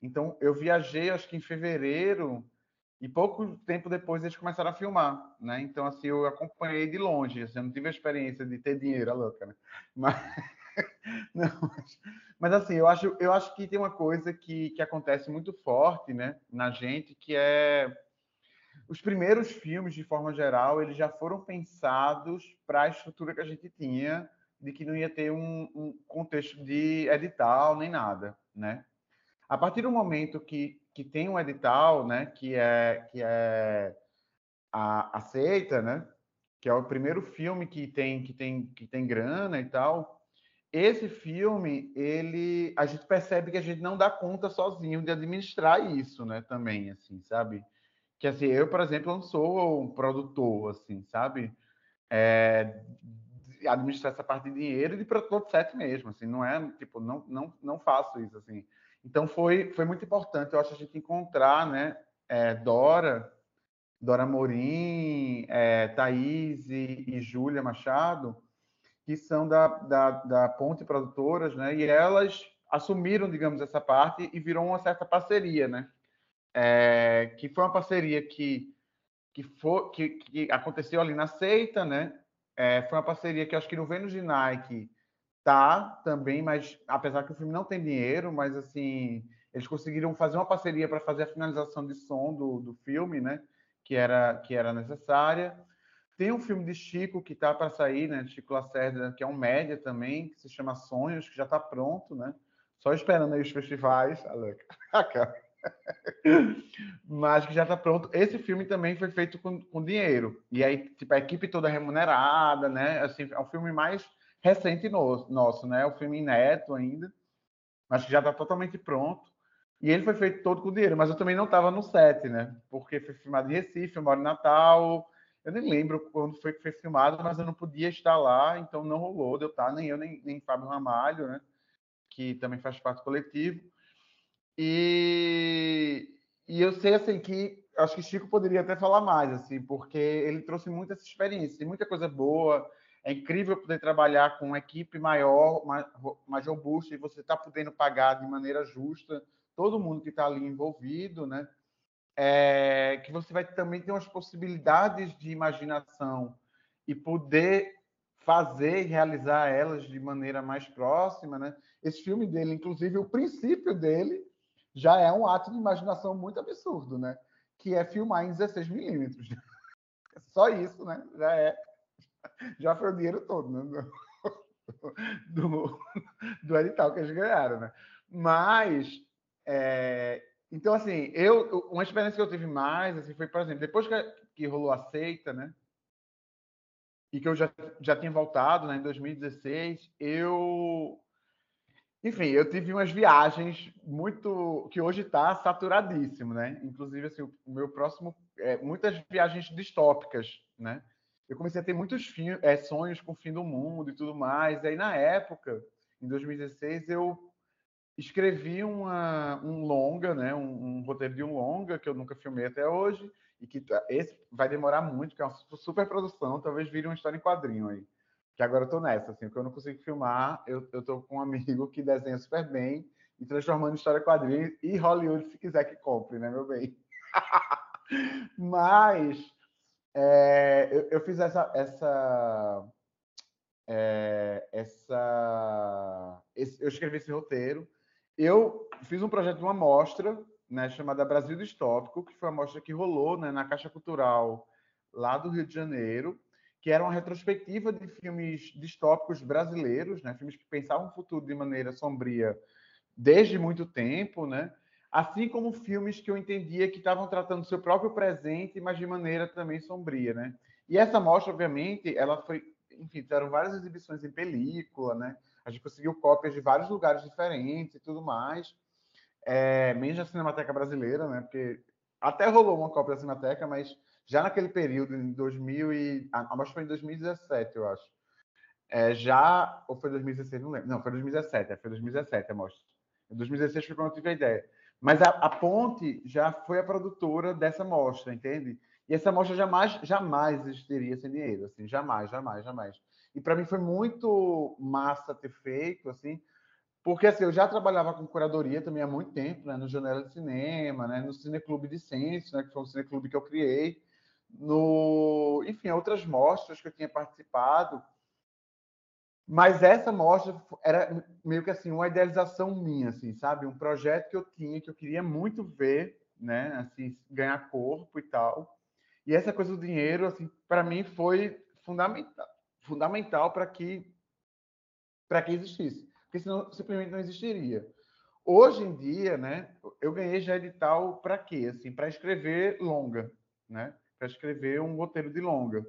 Então, eu viajei, acho que em fevereiro, e pouco tempo depois eles começaram a filmar, né? Então, assim, eu acompanhei de longe, assim, eu não tive a experiência de ter dinheiro, a louca, né? Mas, não, mas, mas, assim, eu acho, eu acho que tem uma coisa que, que acontece muito forte, né, na gente, que é os primeiros filmes, de forma geral, eles já foram pensados para a estrutura que a gente tinha, de que não ia ter um, um contexto de edital nem nada, né? A partir do momento que, que tem um edital, né, que é, que é a, aceita, né, que é o primeiro filme que tem, que tem, que tem grana e tal, esse filme, ele, a gente percebe que a gente não dá conta sozinho de administrar isso, né, também, assim, sabe? Que, assim, eu, por exemplo, não sou um produtor, assim, sabe? É, administrar essa parte de dinheiro e de produtor de mesmo, assim, não é, tipo, não, não, não faço isso, assim. Então foi, foi muito importante, eu acho, a gente encontrar, né, é, Dora, Dora Morim, é, Thaís e, e Júlia Machado, que são da, da, da Ponte Produtoras, né, e elas assumiram, digamos, essa parte e virou uma certa parceria, né, é, que foi uma parceria que, que, for, que, que aconteceu ali na Seita, né, é, foi uma parceria que acho que no Vênus de Nike tá também, mas apesar que o filme não tem dinheiro, mas assim, eles conseguiram fazer uma parceria para fazer a finalização de som do, do filme, né? Que era, que era necessária. Tem um filme de Chico que tá para sair, né? Chico Lacerda, que é um média também, que se chama Sonhos, que já está pronto, né? Só esperando aí os festivais. Mas que já está pronto. Esse filme também foi feito com, com dinheiro. E aí, tipo, a equipe toda remunerada, né? Assim, é um filme mais recente nosso, nosso né? O filme inédito ainda, mas que já está totalmente pronto. E ele foi feito todo com dinheiro, mas eu também não estava no set, né? Porque foi filmado em Recife, eu moro em Natal. Eu nem lembro quando foi que foi filmado, mas eu não podia estar lá, então não rolou de eu estar, nem eu, nem, nem Fábio Ramalho, né? Que também faz parte do coletivo. E, e eu sei, assim, que acho que Chico poderia até falar mais, assim, porque ele trouxe muita essa experiência, muita coisa boa, é incrível poder trabalhar com uma equipe maior, mais, mais robusta, e você está podendo pagar de maneira justa todo mundo que está ali envolvido, né? É, que você vai também ter umas possibilidades de imaginação e poder fazer e realizar elas de maneira mais próxima, né? Esse filme dele, inclusive, o princípio dele já é um ato de imaginação muito absurdo, né? Que é filmar em 16 milímetros. Só isso, né? Já é. Já foi o dinheiro todo, né? Do, do edital que eles ganharam, né? Mas, é, então, assim, eu, uma experiência que eu tive mais, assim, foi, por exemplo, depois que, que rolou a seita, né? E que eu já, já tinha voltado, né, em 2016, eu enfim, eu tive umas viagens muito que hoje está saturadíssimo, né? Inclusive, assim, o meu próximo é, muitas viagens distópicas, né? Eu comecei a ter muitos é, sonhos com o fim do mundo e tudo mais. E aí, na época, em 2016, eu escrevi uma, um longa, né? Um, um, roteiro de um longa que eu nunca filmei até hoje e que tá, esse vai demorar muito, que é uma super produção, talvez vire uma história em quadrinho aí que agora eu tô nessa, assim, que eu não consigo filmar, eu, eu tô com um amigo que desenha super bem e transformando em história quadrinho e Hollywood, se quiser que compre, né, meu bem? Mas é, eu, eu, fiz essa essa é, essa esse, eu escrevi esse roteiro. Eu fiz um projeto de uma mostra, né, chamada Brasil Distópico, que foi a mostra que rolou, né, na Caixa Cultural lá do Rio de Janeiro que era uma retrospectiva de filmes distópicos brasileiros, né? filmes que pensavam o futuro de maneira sombria desde muito tempo, né? Assim como filmes que eu entendia que estavam tratando do seu próprio presente, mas de maneira também sombria. Né? E essa mostra, obviamente, ela foi, enfim, tiveram várias exibições em película, né? a gente conseguiu cópias de vários lugares diferentes e tudo mais, é, mesmo a Cinemateca Brasileira, né? porque até rolou uma cópia da Cinemateca, mas já naquele período, em 2000 e... A mostra foi em 2017, eu acho. É, já... Ou foi 2016, não lembro. Não, foi 2017. É, foi 2017 a mostra. Em 2016 foi quando eu tive a ideia. Mas a, a Ponte já foi a produtora dessa mostra, entende? E essa mostra jamais, jamais existiria sem dinheiro, assim, jamais, jamais, jamais. E para mim foi muito massa ter feito, assim, porque assim, eu já trabalhava com curadoria também há muito tempo, né, no Janela de Cinema, né, no Cineclube de Ciência, né, que foi um cineclube que eu criei no, enfim, outras mostras que eu tinha participado. Mas essa mostra era meio que assim uma idealização minha, assim, sabe? Um projeto que eu tinha que eu queria muito ver, né? Assim, ganhar corpo e tal. E essa coisa do dinheiro, assim, para mim foi fundamental, fundamental para que para que existisse, porque senão simplesmente não existiria. Hoje em dia, né? Eu ganhei já edital para quê? Assim, para escrever longa, né? para escrever um roteiro de longa,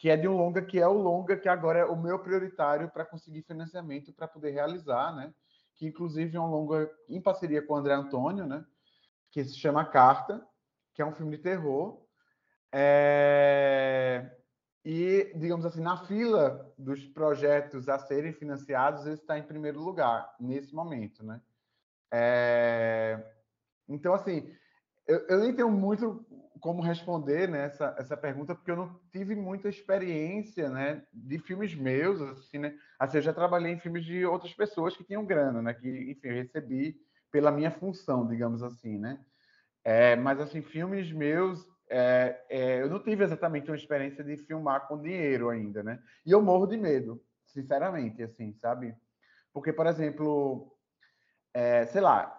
que é de um longa que é o longa que agora é o meu prioritário para conseguir financiamento para poder realizar, né? Que inclusive é um longa em parceria com o André Antônio, né? Que se chama Carta, que é um filme de terror. É... E, digamos assim, na fila dos projetos a serem financiados, ele está em primeiro lugar nesse momento, né? É... Então, assim, eu, eu nem tenho muito como responder né, essa, essa pergunta, porque eu não tive muita experiência né, de filmes meus, assim, né? Assim, eu já trabalhei em filmes de outras pessoas que tinham grana, né? Que, enfim, eu recebi pela minha função, digamos assim, né? É, mas, assim, filmes meus, é, é, eu não tive exatamente uma experiência de filmar com dinheiro ainda, né? E eu morro de medo, sinceramente, assim, sabe? Porque, por exemplo, é, sei lá,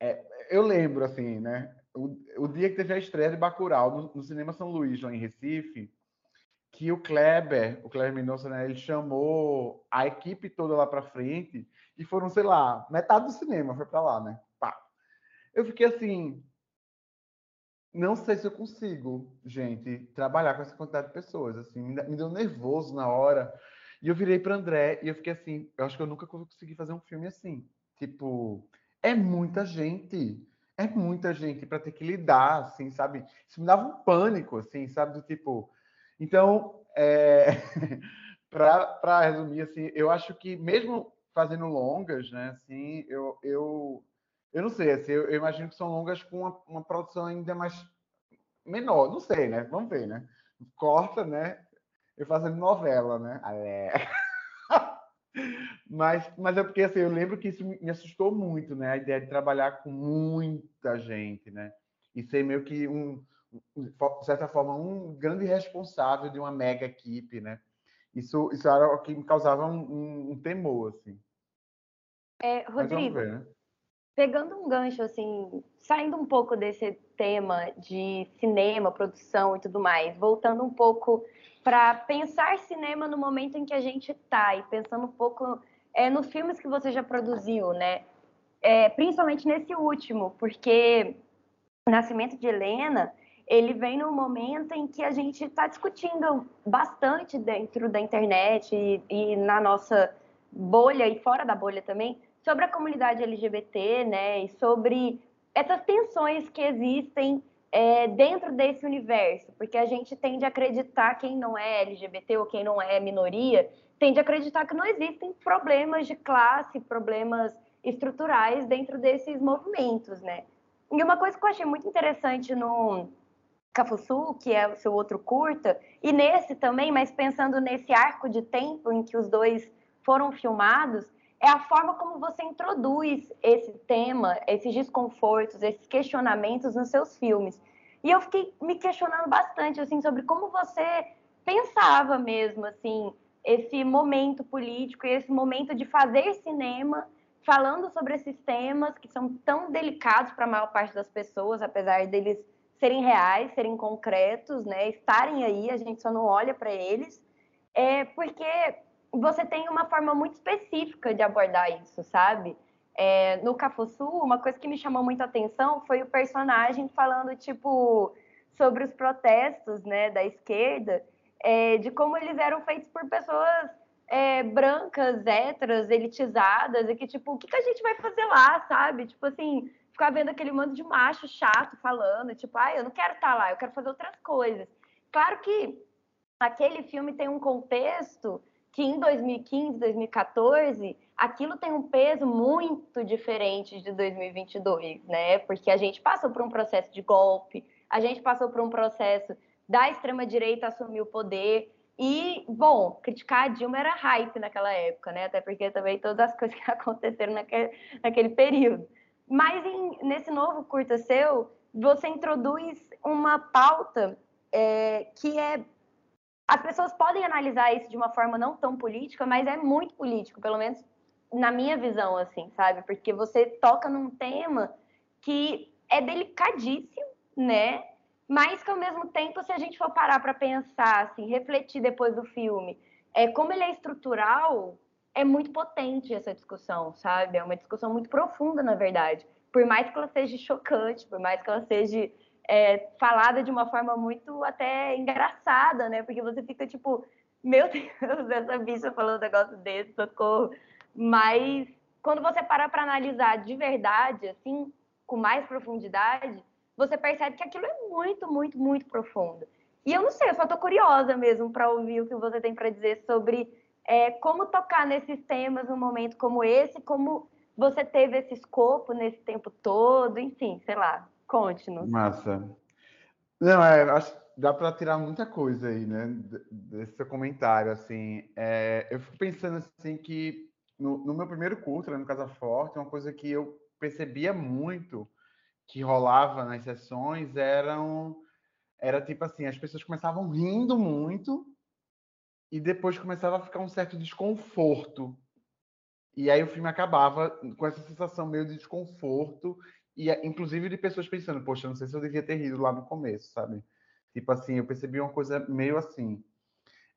é, eu lembro, assim, né? O, o dia que teve a estreia de Bacurau no, no, Cinema São Luís, lá em Recife, que o Kleber, o Kleber Mendonça, né, ele chamou a equipe toda lá para frente e foram, sei lá, metade do cinema foi para lá, né? Pá. Eu fiquei assim, não sei se eu consigo, gente, trabalhar com essa quantidade de pessoas, assim, me deu nervoso na hora. E eu virei para André e eu fiquei assim, eu acho que eu nunca consegui fazer um filme assim. Tipo, é muita gente é muita gente para ter que lidar, assim, sabe? Isso me dava um pânico, assim, sabe? Do tipo. Então, é... para resumir, assim, eu acho que mesmo fazendo longas, né, assim, eu, eu, eu não sei, assim, eu, imagino que são longas com uma, uma, produção ainda mais menor, não sei, né? Vamos ver, né? Corta, né? Eu fazendo novela, né? É. Mas, mas é porque assim, eu lembro que isso me assustou muito, né? A ideia de trabalhar com muita gente, né? E ser meio que um, de certa forma, um grande responsável de uma mega equipe, né? Isso, isso era o que me causava um, um, um temor, assim. É, Rodrigo, ver, né? pegando um gancho, assim, saindo um pouco desse tema de cinema, produção e tudo mais, voltando um pouco para pensar cinema no momento em que a gente está e pensando um pouco é, nos filmes que você já produziu, né? É, principalmente nesse último, porque o Nascimento de Helena ele vem no momento em que a gente está discutindo bastante dentro da internet e, e, na nossa bolha e fora da bolha também sobre a comunidade LGBT, né? E sobre essas tensões que existem é, dentro desse universo, porque a gente tende a acreditar quem não é LGBT ou quem não é minoria, tende a acreditar que não existem problemas de classe, problemas estruturais dentro desses movimentos, né? E uma coisa que eu achei muito interessante no Cafuçu, que é o seu outro curta, e nesse também, mas pensando nesse arco de tempo em que os dois foram filmados, é a forma como você introduz esse tema, esses desconfortos, esses questionamentos nos seus filmes. E eu fiquei me questionando bastante assim sobre como você pensava mesmo assim esse momento político e esse momento de fazer cinema falando sobre esses temas que são tão delicados para a maior parte das pessoas, apesar deles serem reais, serem concretos, né, estarem aí, a gente só não olha para eles, é porque você tem uma forma muito específica de abordar isso, sabe? É, no Cafuçu, uma coisa que me chamou muito a atenção foi o personagem falando, tipo, sobre os protestos, né, da esquerda, é, de como eles eram feitos por pessoas é, brancas, héteras, elitizadas, e que, tipo, o que, que a gente vai fazer lá, sabe? Tipo assim, ficar vendo aquele mando de macho chato falando, tipo, ah, eu não quero estar tá lá, eu quero fazer outras coisas. Claro que aquele filme tem um contexto que em 2015, 2014, aquilo tem um peso muito diferente de 2022, né? Porque a gente passou por um processo de golpe, a gente passou por um processo da extrema-direita assumir o poder. E, bom, criticar a Dilma era hype naquela época, né? Até porque também todas as coisas que aconteceram naquele, naquele período. Mas em, nesse novo curta seu, você introduz uma pauta é, que é as pessoas podem analisar isso de uma forma não tão política, mas é muito político, pelo menos na minha visão, assim, sabe? Porque você toca num tema que é delicadíssimo, né? Mas que ao mesmo tempo, se a gente for parar para pensar, assim, refletir depois do filme, é como ele é estrutural, é muito potente essa discussão, sabe? É uma discussão muito profunda, na verdade. Por mais que ela seja chocante, por mais que ela seja é, falada de uma forma muito até engraçada, né? Porque você fica tipo, meu Deus, essa bicha falou um negócio desse, socorro. Mas quando você para para analisar de verdade, assim, com mais profundidade, você percebe que aquilo é muito, muito, muito profundo. E eu não sei, eu só tô curiosa mesmo para ouvir o que você tem para dizer sobre é, como tocar nesses temas num momento como esse, como você teve esse escopo nesse tempo todo, enfim, sei lá. Conte-nos. Massa. Não, é, acho que dá para tirar muita coisa aí, né? Desse seu comentário, assim. É, eu fico pensando, assim, que no, no meu primeiro curso, né, no Casa Forte, uma coisa que eu percebia muito que rolava nas sessões eram era tipo assim, as pessoas começavam rindo muito e depois começava a ficar um certo desconforto. E aí o filme acabava com essa sensação meio de desconforto e inclusive de pessoas pensando, poxa, não sei se eu devia ter rido lá no começo, sabe? Tipo assim, eu percebi uma coisa meio assim.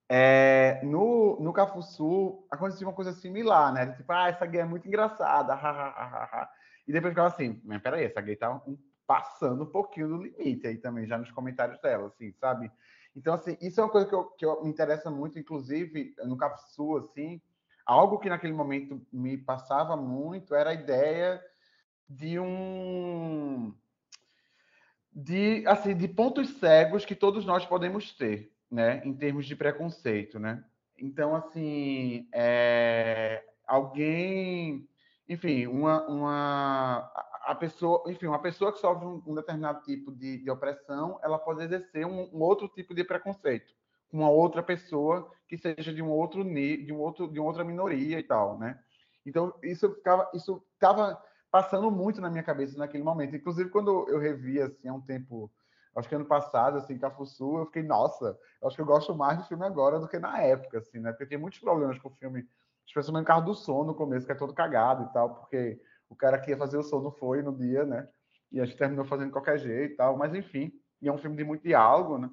É, no, no Cafuçu acontecia uma coisa similar, né? Tipo, ah, essa gay é muito engraçada, ha, ha, ha. E depois ficava assim, mas peraí, essa gay tá um, passando um pouquinho do limite aí também, já nos comentários dela, assim, sabe? Então, assim, isso é uma coisa que, eu, que eu, me interessa muito, inclusive, no Cafuçu, assim, algo que naquele momento me passava muito era a ideia de um de assim de pontos cegos que todos nós podemos ter, né, em termos de preconceito, né? Então assim, é, alguém, enfim, uma, uma a pessoa, enfim, uma pessoa que sofre um, um determinado tipo de, de, opressão, ela pode exercer um, um, outro tipo de preconceito com uma outra pessoa que seja de um outro de um outro de uma outra minoria e tal, né? Então isso ficava isso ficava passando muito na minha cabeça naquele momento. Inclusive, quando eu revi, assim, há um tempo, acho que ano passado, assim, Cafuçu, eu fiquei, nossa, eu acho que eu gosto mais do filme agora do que na época, assim, né? Porque tem muitos problemas com o filme, especialmente no carro do som no começo, que é todo cagado e tal, porque o cara que ia fazer o som não foi no dia, né? e a gente terminou fazendo de qualquer jeito e tal, mas enfim, e é um filme de muito diálogo, né?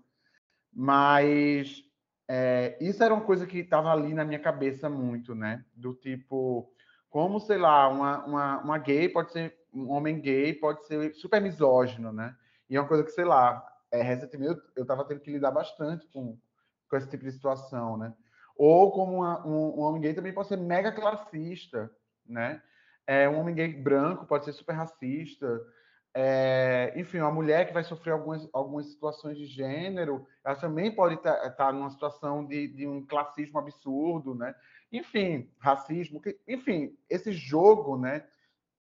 Mas é, isso era uma coisa que estava ali na minha cabeça muito, né? Do tipo, como, sei lá, uma, uma, uma gay pode ser, um homem gay pode ser super misógino, né? E é uma coisa que, sei lá, é, recentemente eu estava tendo que lidar bastante com, com esse tipo de situação, né? Ou como uma, um, um, homem gay também pode ser mega classista, né? É, um homem gay branco pode ser super racista. É, enfim, uma mulher que vai sofrer algumas, algumas situações de gênero, ela também pode estar tá, tá numa situação de, de um classismo absurdo, né? Enfim, racismo, que, enfim, esse jogo, né?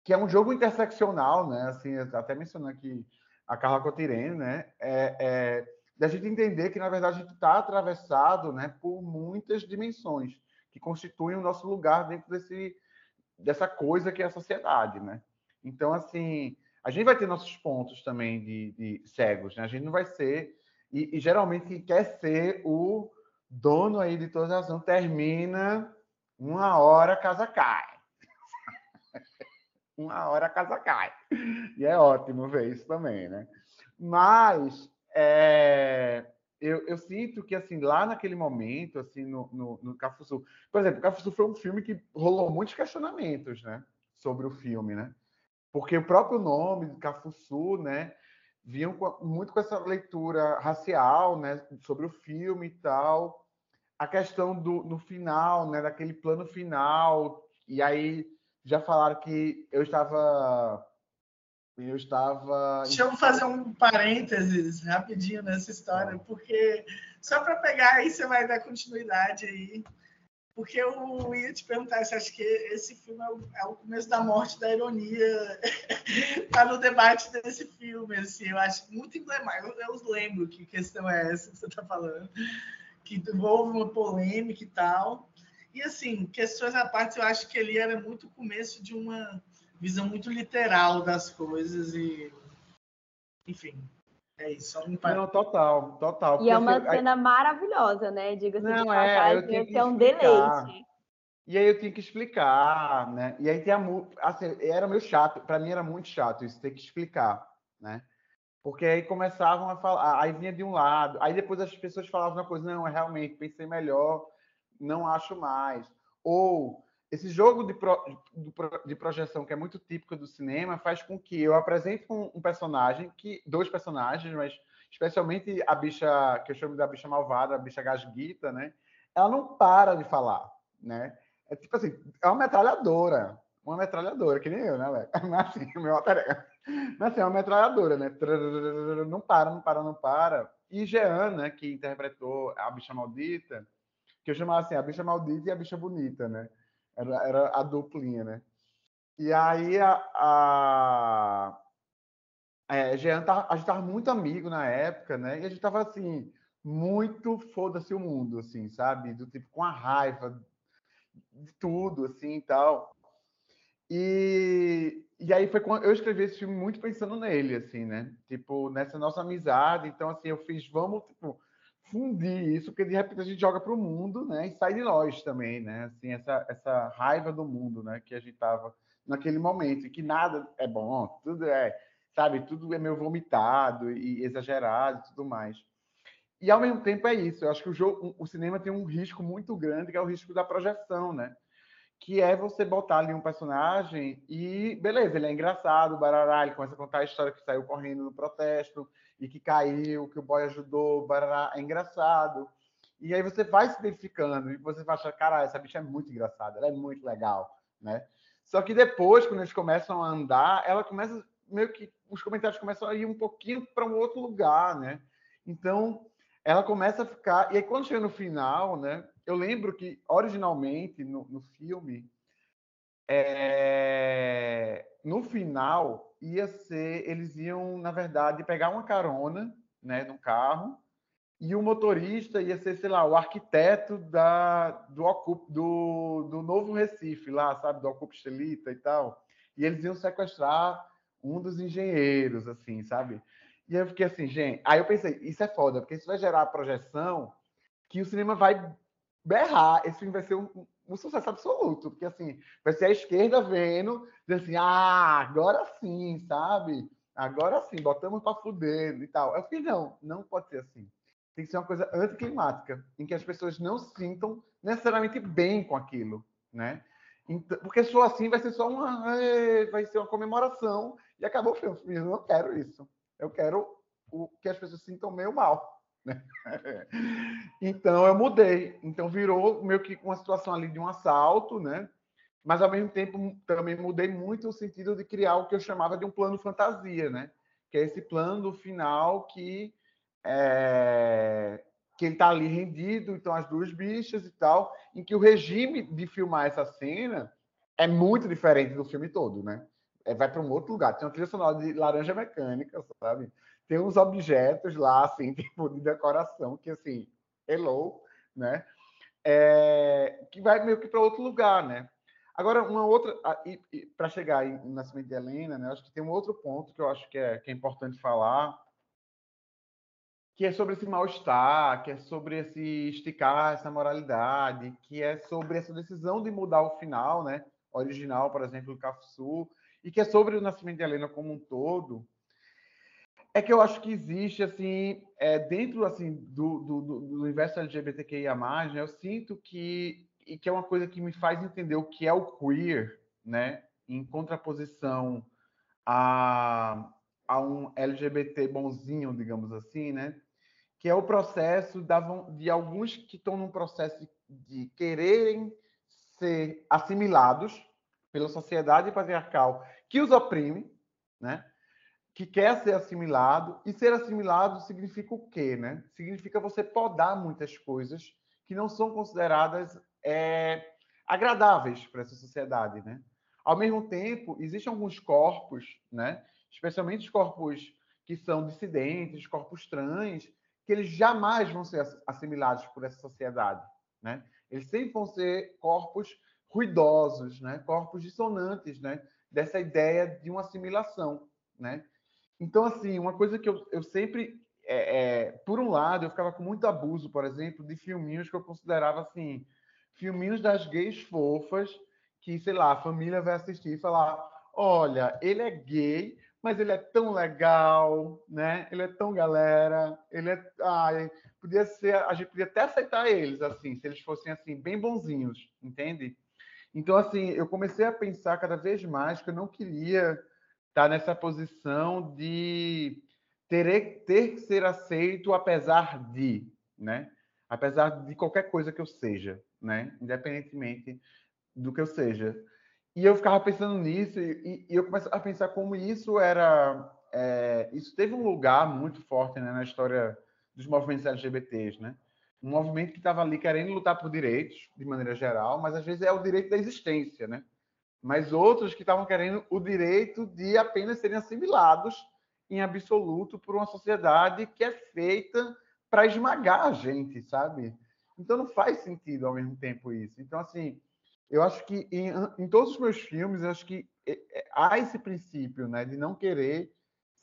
Que é um jogo interseccional, né? Assim, até mencionando aqui a Carla Cotirene, né? É, é, da gente entender que, na verdade, a gente está atravessado né, por muitas dimensões que constituem o nosso lugar dentro desse, dessa coisa que é a sociedade, né? Então, assim, a gente vai ter nossos pontos também de, de cegos, né? A gente não vai ser... E, e, geralmente quem quer ser o dono aí de toda a razão termina uma hora a casa cai. uma hora a casa cai. E é ótimo ver isso também, né? Mas é, eu, eu, sinto que, assim, lá naquele momento, assim, no, no, no Cafuçu... Por exemplo, Cafuçu foi um filme que rolou muitos questionamentos, né? Sobre o filme, né? Porque o próprio nome, Cafuçu, né? Vinham com, muito com essa leitura racial, né? Sobre o filme e tal. A questão do no final, né? Daquele plano final. E aí já falaram que eu estava eu estava. Deixa eu fazer um parênteses rapidinho nessa história, porque só para pegar aí você vai dar continuidade aí. Porque eu ia te perguntar se acho que esse filme é o, é o começo da morte da ironia. tá no debate desse filme, assim, eu acho muito emblemático. Eu, eu lembro que questão é essa que você está falando, que houve uma polêmica e tal. E assim, questões à parte, eu acho que ele era muito o começo de uma visão muito literal das coisas e enfim é isso só um não total total e é uma assim, cena aí... maravilhosa né? Diga-se de passagem é, é um deleite. E aí eu tinha que explicar né? E aí tem a assim era meio chato para mim era muito chato isso ter que explicar né? Porque aí começavam a falar aí vinha de um lado aí depois as pessoas falavam uma coisa não realmente pensei melhor não acho mais. Ou esse jogo de, pro, de projeção que é muito típico do cinema faz com que eu apresente um, um, personagem, que dois personagens, mas especialmente a bicha, que eu chamo da bicha malvada, a bicha gasguita, né? Ela não para de falar, né? É tipo assim, é uma metralhadora, uma metralhadora, que nem eu, né? Mas assim, o meu Mas assim, é uma metralhadora, né? Não para, não para, não para. E Jean, né, que interpretou a bicha maldita, que eu chamava assim, a bicha maldita e a bicha bonita, né? Era, era a duplinha, né? E aí a, a é, Jean tava, a gente tava muito amigo na época, né? E a gente tava assim, muito foda-se o mundo, assim, sabe? Do tipo, com a raiva de tudo, assim e tal. E, e aí foi quando eu escrevi esse filme muito pensando nele, assim, né? Tipo, nessa nossa amizade. Então, assim, eu fiz, vamos, tipo, fundir isso, porque de repente a gente joga para o mundo, né? E sai de nós também, né? Assim, essa, essa raiva do mundo, né? Que a gente tava naquele momento, e que nada é bom, tudo é, sabe, tudo é meio vomitado e exagerado e tudo mais. E ao mesmo tempo é isso, eu acho que o jogo, o cinema tem um risco muito grande, que é o risco da projeção, né? Que é você botar ali um personagem e, beleza, ele é engraçado, barará, ele começa a contar a história que saiu correndo no protesto, e que caiu, que o boy ajudou, barará, é engraçado. E aí você vai se identificando e você vai achar, cara, essa bicha é muito engraçada, ela é muito legal, né? Só que depois, quando eles começam a andar, ela começa meio que os comentários começam a ir um pouquinho para um outro lugar, né? Então, ela começa a ficar. E aí, quando chega no final, né? Eu lembro que, originalmente, no, no filme, é... no final, ia ser, eles iam, na verdade, pegar uma carona, né, no carro, e o motorista ia ser, sei lá, o arquiteto da, do, do, do Novo Recife, lá, sabe, do Ocup Estelita e tal. E eles iam sequestrar um dos engenheiros, assim, sabe? E eu fiquei assim, gente. Aí eu pensei, isso é foda, porque isso vai gerar a projeção que o cinema vai berrar. Esse filme vai ser um, um sucesso absoluto, porque assim, vai ser a esquerda vendo, dizer assim, ah, agora sim, sabe? Agora sim, botamos para fuder e tal. Eu fiz, não, não pode ser assim. Tem que ser uma coisa anticlimática, em que as pessoas não se sintam necessariamente bem com aquilo, né? Então, porque for assim, vai ser só uma, vai ser uma comemoração e acabou o filme. Eu não quero isso. Eu quero o, que as pessoas sintam meio mal. Então eu mudei. Então virou meio que uma situação ali de um assalto, né? Mas ao mesmo tempo também mudei muito o sentido de criar o que eu chamava de um plano fantasia, né? Que é esse plano final que é, que ele está ali rendido, então as duas bichas e tal, em que o regime de filmar essa cena é muito diferente do filme todo, né? É, vai para um outro lugar. Tem uma trilha sonora de laranja mecânica, sabe? Tem uns objetos lá, assim, tipo, de decoração, que assim, hello, né? É, que vai meio que para outro lugar, né? Agora, uma outra, para chegar em Nascimento de Helena, né? Acho que tem um outro ponto que eu acho que é, que é importante falar, que é sobre esse mal-estar, que é sobre esse esticar essa moralidade, que é sobre essa decisão de mudar o final, né? Original, por exemplo, do Cafuçu, e que é sobre o nascimento de Helena como um todo. É que eu acho que existe, assim, é, dentro assim do, do, do universo LGBTQIA+, né, eu sinto que, e que é uma coisa que me faz entender o que é o queer, né? Em contraposição a, a um LGBT bonzinho, digamos assim, né? que é o processo de alguns que estão num processo de quererem ser assimilados pela sociedade patriarcal que os oprime, né? Que quer ser assimilado e ser assimilado significa o quê, né? Significa você podar muitas coisas que não são consideradas é, agradáveis para essa sociedade, né? Ao mesmo tempo, existem alguns corpos, né? Especialmente os corpos que são dissidentes, corpos trans, que eles jamais vão ser assimilados por essa sociedade, né? Eles sempre vão ser corpos ruidosos, né? Corpos dissonantes, né? Dessa ideia de uma assimilação, né? Então, assim, uma coisa que eu, eu sempre, é, é, por um lado, eu ficava com muito abuso, por exemplo, de filminhos que eu considerava assim, filminhos das gays fofas, que, sei lá, a família vai assistir e falar: olha, ele é gay, mas ele é tão legal, né? Ele é tão galera, ele é, ai, podia ser, a gente podia até aceitar eles assim, se eles fossem assim bem bonzinhos, entende? Então assim, eu comecei a pensar cada vez mais que eu não queria estar nessa posição de ter, ter que ser aceito apesar de, né? Apesar de qualquer coisa que eu seja, né? Independentemente do que eu seja. E eu ficava pensando nisso e, e eu comecei a pensar como isso era, é, isso teve um lugar muito forte né, na história dos movimentos LGBTs, né? Um movimento que estava ali querendo lutar por direitos, de maneira geral, mas às vezes é o direito da existência, né? Mas outros que estavam querendo o direito de apenas serem assimilados em absoluto por uma sociedade que é feita para esmagar a gente, sabe? Então não faz sentido ao mesmo tempo isso. Então, assim, eu acho que em, em todos os meus filmes, eu acho que é, é, há esse princípio, né, de não querer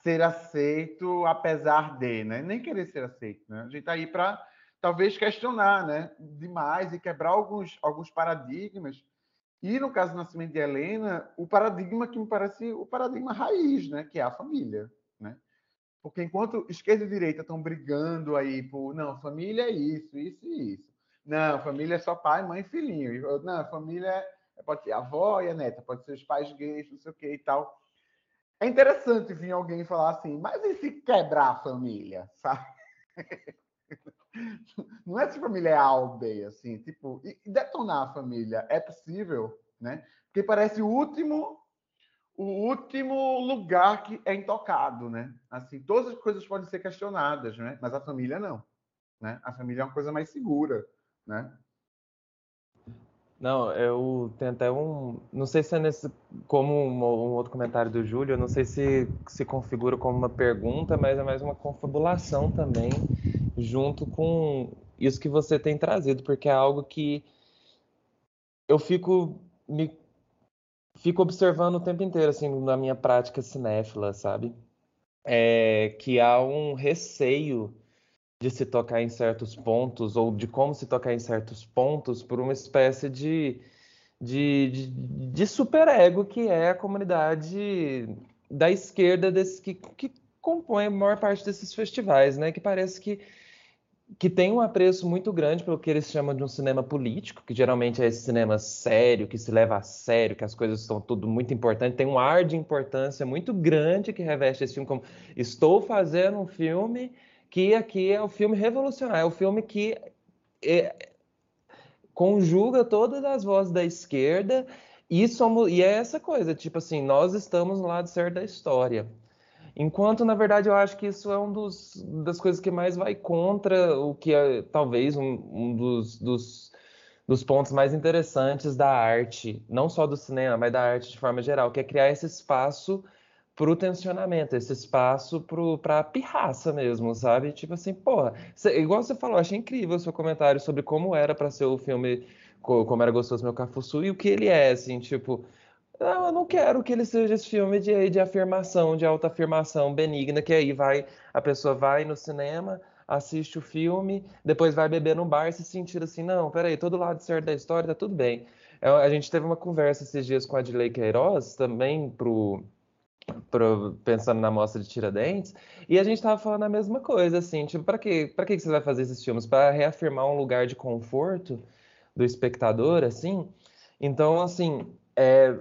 ser aceito apesar de, né, nem querer ser aceito, né? A gente está aí para talvez questionar, né, demais e quebrar alguns alguns paradigmas. E no caso do Nascimento de Helena, o paradigma que me parece o paradigma raiz, né, que é a família, né? Porque enquanto esquerda e direita estão brigando aí por não, família é isso, isso e isso não, família é só pai, mãe e filhinho. Não, família é, pode ser a avó e a neta, pode ser os pais gays, não sei o que e tal. É interessante vir alguém falar assim, mas e se quebrar a família, sabe? Não é se família é a aldeia, assim, tipo, e detonar a família é possível, né? Porque parece o último o último lugar que é intocado, né? Assim, todas as coisas podem ser questionadas, né? Mas a família não, né? A família é uma coisa mais segura né? Não, eu tenho até um. Não sei se é nesse. Como um, um, outro comentário do Júlio, eu não sei se se configura como uma pergunta, mas é mais uma confabulação também, junto com isso que você tem trazido, porque é algo que eu fico me fico observando o tempo inteiro, assim, na minha prática cinéfila, sabe? É, que há um receio de se tocar em certos pontos ou de como se tocar em certos pontos por uma espécie de, de, de, de superego que é a comunidade da esquerda desse, que, que compõe a maior parte desses festivais, né? Que parece que que tem um apreço muito grande pelo que eles chamam de um cinema político, que geralmente é esse cinema sério, que se leva a sério, que as coisas estão tudo muito importante, tem um ar de importância muito grande que reveste esse filme como estou fazendo um filme que aqui é o filme revolucionário, é o filme que é, conjuga todas as vozes da esquerda e somos e é essa coisa, tipo assim, nós estamos no lado certo da história. Enquanto, na verdade, eu acho que isso é um dos, das coisas que mais vai contra o que é talvez um, um dos, dos, dos, pontos mais interessantes da arte, não só do cinema, mas da arte de forma geral, que é criar esse espaço para o tensionamento, esse espaço para a pirraça mesmo, sabe? Tipo assim, porra, cê, igual você falou, achei incrível o seu comentário sobre como era para ser o filme, como era gostoso meu Cafuçu e o que ele é, assim, tipo não, eu não quero que ele seja esse filme de, de afirmação, de autoafirmação benigna, que aí vai, a pessoa vai no cinema, assiste o filme, depois vai beber no bar e se sentir assim, não, peraí, todo lado certo da história tá tudo bem. É, a gente teve uma conversa esses dias com a Adley Queiroz, também pro, pro, pensando na mostra de Tiradentes, e a gente estava falando a mesma coisa, assim, tipo, para que, pra que você vai fazer esses filmes? Para reafirmar um lugar de conforto do espectador, assim? Então, assim, é,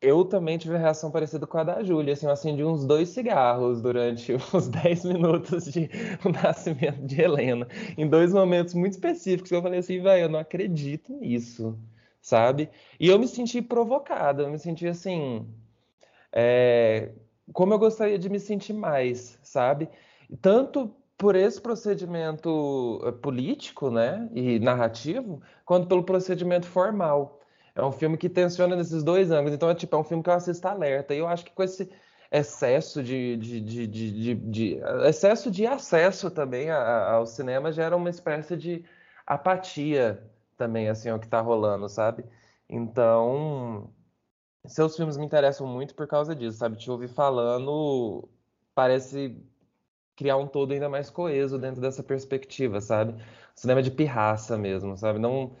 eu também tive a reação parecida com a da Júlia, assim, eu acendi uns dois cigarros durante os 10 minutos de o nascimento de Helena, em dois momentos muito específicos, eu falei assim, velho, eu não acredito nisso, sabe? E eu me senti provocada, eu me senti assim, é, como eu gostaria de me sentir mais, sabe? Tanto por esse procedimento eh, político, né, e narrativo, quanto pelo procedimento formal. É um filme que tensiona nesses dois ângulos. Então, é tipo, é um filme que eu assisto alerta. E eu acho que com esse excesso de, de, de, de, de excesso de acesso também ao cinema gera uma espécie de apatia também, assim, ao que está rolando, sabe? Então, seus filmes me interessam muito por causa disso, sabe? Te ouvir falando parece criar um todo ainda mais coeso dentro dessa perspectiva, sabe? Cinema de pirraça mesmo, sabe? Não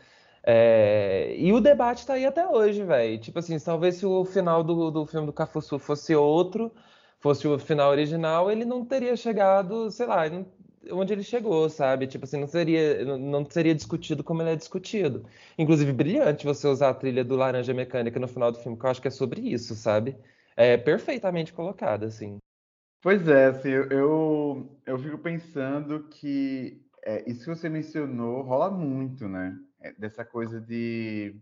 é, e o debate tá aí até hoje, velho. Tipo assim, talvez se o final do, do filme do Cafuçu fosse outro, fosse o final original, ele não teria chegado, sei lá, onde ele chegou, sabe? Tipo assim, não seria, não seria discutido como ele é discutido. Inclusive, brilhante você usar a trilha do Laranja Mecânica no final do filme, que eu acho que é sobre isso, sabe? É perfeitamente colocada, assim. Pois é, assim, eu, eu, fico pensando que é, isso que você mencionou rola muito, né? É, dessa coisa de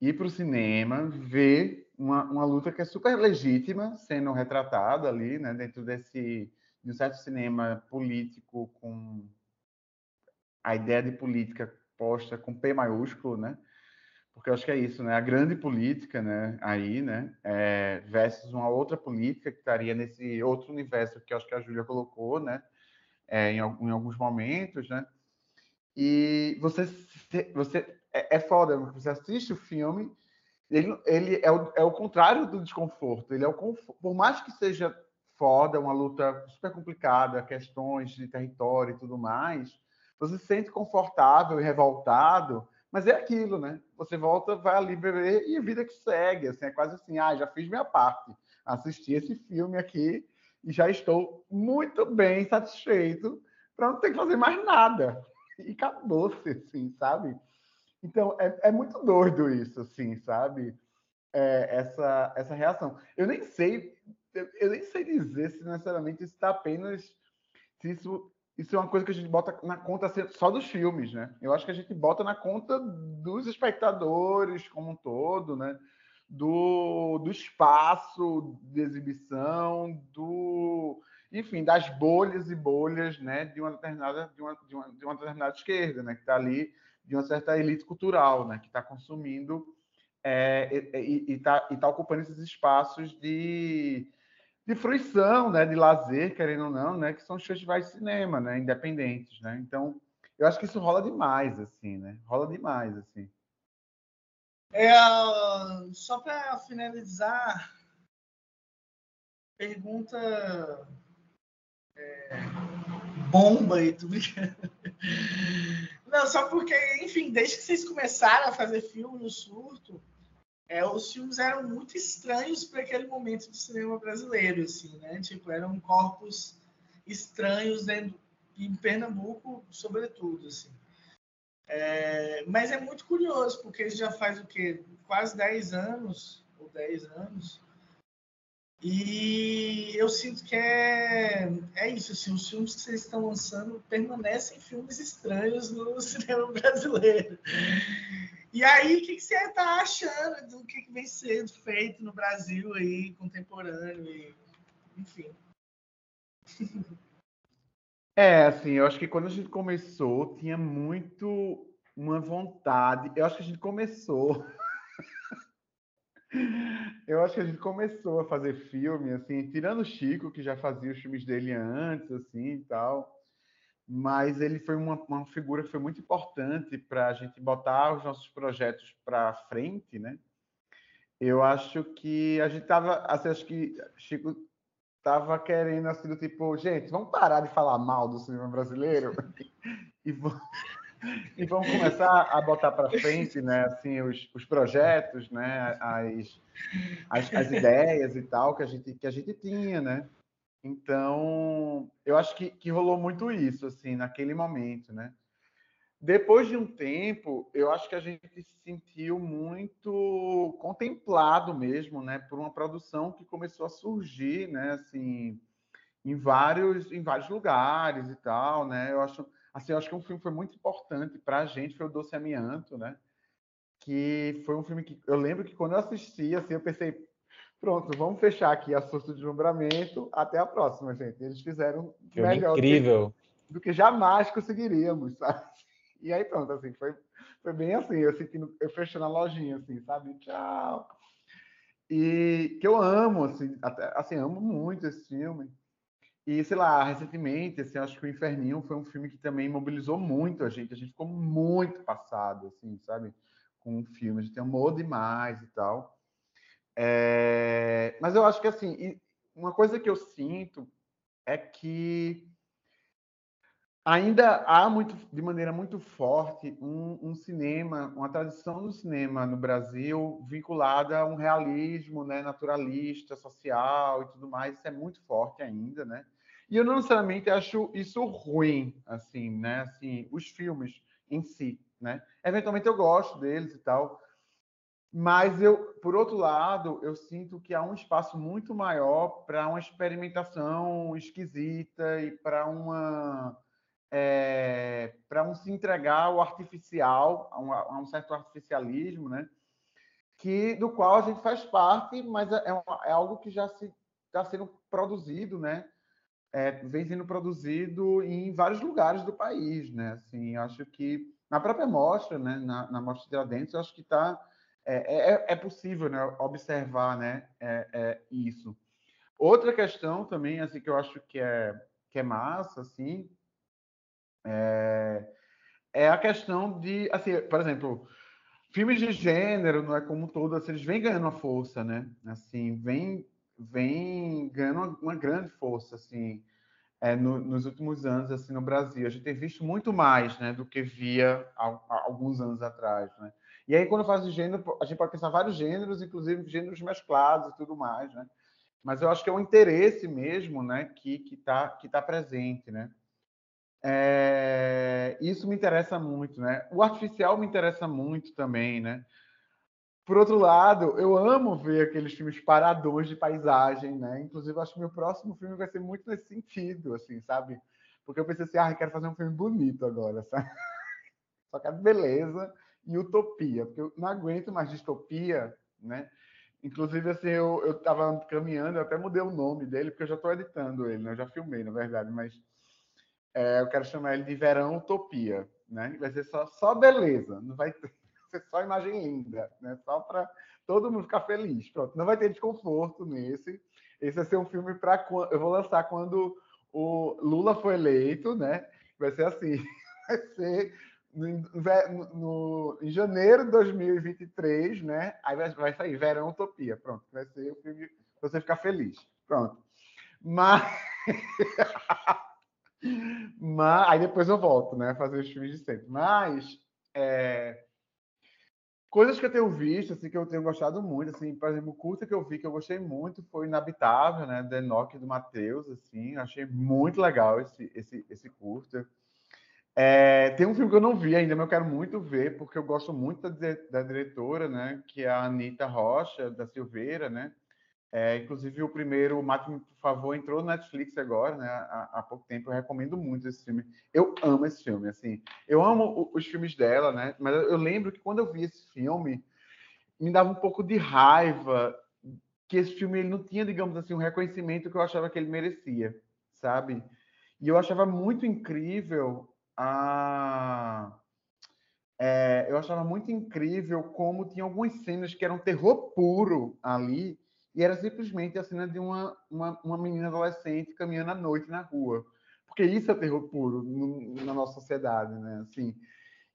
ir para o cinema, ver uma, uma luta que é super legítima sendo retratada ali, né, dentro desse de um certo cinema político com a ideia de política posta com P maiúsculo, né? Porque eu acho que é isso, né? A grande política, né? Aí, né? É, versus uma outra política que estaria nesse outro universo que eu acho que a Júlia colocou, né? É, em, em alguns momentos, né? E você, você é, é foda, você assiste o filme, ele, ele é, o, é o contrário do desconforto. Ele é o conforto, por mais que seja foda, uma luta super complicada, questões de território e tudo mais, você se sente confortável e revoltado, mas é aquilo, né? Você volta, vai ali beber e a vida que segue, assim, é quase assim, ah, já fiz minha parte, assisti esse filme aqui e já estou muito bem satisfeito para não ter que fazer mais nada e acabou-se, assim, sabe? Então, é, é muito doido isso, assim, sabe? É, essa, essa reação. Eu nem sei, eu nem sei dizer se necessariamente isso está apenas. Se isso, isso é uma coisa que a gente bota na conta só dos filmes, né? Eu acho que a gente bota na conta dos espectadores como um todo, né? Do, do espaço de exibição, do, enfim, das bolhas e bolhas né, de uma determinada de uma, de uma, de uma determinada esquerda, né, que está ali de uma certa elite cultural, né, que está consumindo é, e está tá ocupando esses espaços de, de fruição, né, de lazer, querendo ou não, né, que são os festivais de cinema, né, independentes, né. Então, eu acho que isso rola demais, assim, né, rola demais, assim. É, só para finalizar, pergunta é, bomba e tudo. Não, só porque, enfim, desde que vocês começaram a fazer filme no surto, é, os filmes eram muito estranhos para aquele momento do cinema brasileiro, assim, né? Tipo, eram corpos estranhos dentro, em Pernambuco, sobretudo, assim. É, mas é muito curioso, porque já faz o quê? Quase 10 anos, ou 10 anos, e eu sinto que é, é isso, assim, os filmes que vocês estão lançando permanecem filmes estranhos no cinema brasileiro. E aí, o que, que você está achando do que, que vem sendo feito no Brasil aí, contemporâneo, e, enfim. É, assim, eu acho que quando a gente começou, tinha muito uma vontade. Eu acho que a gente começou. Eu acho que a gente começou a fazer filme, assim, tirando o Chico, que já fazia os filmes dele antes, assim e tal mas ele foi uma, uma figura que foi muito importante para a gente botar os nossos projetos para frente, né? Eu acho que a gente estava, assim, acho que Chico estava querendo assim do tipo, gente, vamos parar de falar mal do cinema brasileiro e, vamos, e vamos começar a botar para frente, né? Assim, os, os projetos, né? As, as, as ideias e tal que a gente que a gente tinha, né? Então, eu acho que, que rolou muito isso, assim, naquele momento, né? Depois de um tempo, eu acho que a gente se sentiu muito contemplado mesmo, né, por uma produção que começou a surgir, né, assim, em vários, em vários lugares e tal, né? Eu acho, assim, eu acho que um filme foi muito importante para a gente, foi o Doce Amianto, né? Que foi um filme que eu lembro que quando eu assisti, assim, eu pensei, Pronto, vamos fechar aqui a surto de deslumbramento. Até a próxima, gente. Eles fizeram Filme melhor incrível. Do, que, do que jamais conseguiríamos, sabe? E aí pronto, assim, foi, foi bem assim, eu sentindo, eu fechando a lojinha, assim, sabe? Tchau. E que eu amo, assim, até, assim, amo muito esse filme. E, sei lá, recentemente, assim, acho que o Inferninho foi um filme que também mobilizou muito a gente. A gente ficou muito passado, assim, sabe? Com o filme. A gente amou demais e tal. É, mas eu acho que assim, uma coisa que eu sinto é que ainda há muito, de maneira muito forte, um, um, cinema, uma tradição do cinema no Brasil vinculada a um realismo, né, naturalista, social e tudo mais. Isso é muito forte ainda, né? E eu não necessariamente acho isso ruim, assim, né? Assim, os filmes em si, né? Eventualmente eu gosto deles e tal, mas eu, por outro lado, eu sinto que há um espaço muito maior para uma experimentação esquisita e para uma é, para um se entregar ao artificial, a um, a um, certo artificialismo, né? Que do qual a gente faz parte, mas é, é algo que já está sendo produzido, né? É, vem sendo produzido em vários lugares do país, né? Assim, acho que na própria mostra, né? Na, na mostra de Adentro, acho que está é, é, é, é, possível né, observar né, é, é, isso. Outra questão também, assim, que eu acho que é, que é massa, assim, é, é a questão de, assim, por exemplo, filmes de gênero, não é como todo, assim, eles vêm ganhando uma força, né? Assim, vem, vem ganhando uma, grande força, assim, é, no, nos últimos anos, assim, no Brasil. A gente tem visto muito mais, né, do que via há, há alguns anos atrás, né? E aí, quando faz o gênero, a gente pode pensar vários gêneros, inclusive gêneros mesclados e tudo mais, né? Mas eu acho que é um interesse mesmo, né, que que está que tá presente, né? É, isso me interessa muito, né? O artificial me interessa muito também, né? Por outro lado, eu amo ver aqueles filmes paradores de paisagem, né? Inclusive, acho que meu próximo filme vai ser muito nesse sentido, assim, sabe? Porque eu pensei assim, ah, eu quero fazer um filme bonito agora, sabe? Só quero beleza e utopia, porque eu não aguento mais distopia, né? Inclusive, assim, eu estava caminhando, eu até mudei o nome dele, porque eu já estou editando ele, né? Eu já filmei, na verdade, mas é, eu quero chamar ele de Verão Utopia, né? Vai ser só, só beleza, não vai ter, ser só imagem linda, né? Só para todo mundo ficar feliz. Pronto, não vai ter desconforto nesse. Esse vai ser um filme para eu vou lançar quando o Lula for eleito, né? Vai ser assim, vai ser no, no, em janeiro de 2023, né? Aí vai, vai sair Verão Utopia. Pronto, vai ser o filme pra você ficar feliz. Pronto. Mas. Mas aí depois eu volto, né? Fazer os filmes de sempre. Mas. É... Coisas que eu tenho visto, assim, que eu tenho gostado muito, assim, por exemplo, o curta que eu vi, que eu gostei muito, foi Inabitável, né, da Enoch do Matheus, assim, achei muito legal esse, esse, esse curta. É, tem um filme que eu não vi ainda, mas eu quero muito ver, porque eu gosto muito da, da diretora, né, que é a Anitta Rocha, da Silveira, né, é, inclusive, o primeiro, Mate-me, por favor, entrou no Netflix agora, né? Há, há, pouco tempo. Eu recomendo muito esse filme. Eu amo esse filme, assim. Eu amo os filmes dela, né? Mas eu lembro que quando eu vi esse filme, me dava um pouco de raiva que esse filme ele não tinha, digamos assim, um reconhecimento que eu achava que ele merecia, sabe? E eu achava muito incrível a. É, eu achava muito incrível como tinha algumas cenas que eram terror puro ali e era simplesmente a cena de uma, uma, uma menina adolescente caminhando à noite na rua. Porque isso é terror puro no, na nossa sociedade, né? Assim,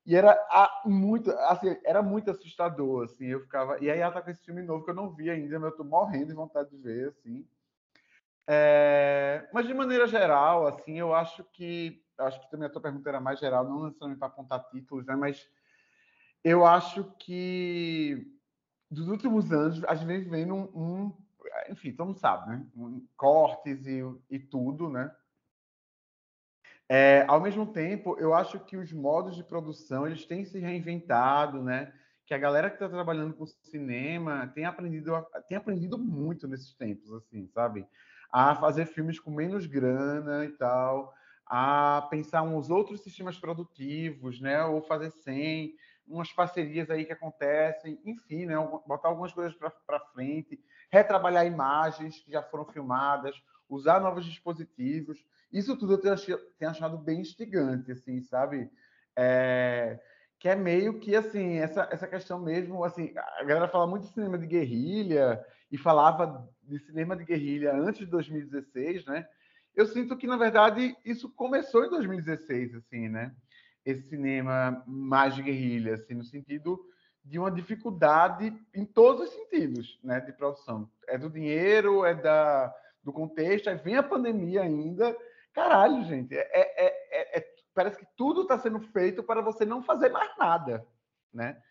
e era muito, assim, era muito assustador, assim, eu ficava... E aí ela tá com esse filme novo que eu não vi ainda, mas eu tô morrendo de vontade de ver, assim. É... Mas, de maneira geral, assim, eu acho que... Acho que também a tua pergunta era mais geral, não necessariamente para apontar títulos, né? Mas eu acho que dos últimos anos, a gente vem vendo um, enfim, todo mundo sabe, né? Cortes e, e tudo, né? É, ao mesmo tempo, eu acho que os modos de produção eles têm se reinventado, né? Que a galera que está trabalhando com cinema tem aprendido, tem aprendido muito nesses tempos, assim, sabe? A fazer filmes com menos grana e tal, a pensar uns outros sistemas produtivos, né? Ou fazer sem, umas parcerias aí que acontecem, enfim, né? Botar algumas coisas para frente, retrabalhar imagens que já foram filmadas, usar novos dispositivos. Isso tudo eu tenho, achado bem instigante, assim, sabe? É, que é meio que assim essa, essa questão mesmo assim a galera fala muito de cinema de guerrilha e falava de cinema de guerrilha antes de 2016 né eu sinto que na verdade isso começou em 2016 assim né esse cinema mais guerrilha, assim, no sentido de uma dificuldade em todos os sentidos, né, de produção. É do dinheiro, é da do contexto, aí vem a pandemia ainda. Caralho, gente, é, é, é, é parece que tudo está sendo feito para você não fazer mais nada, né?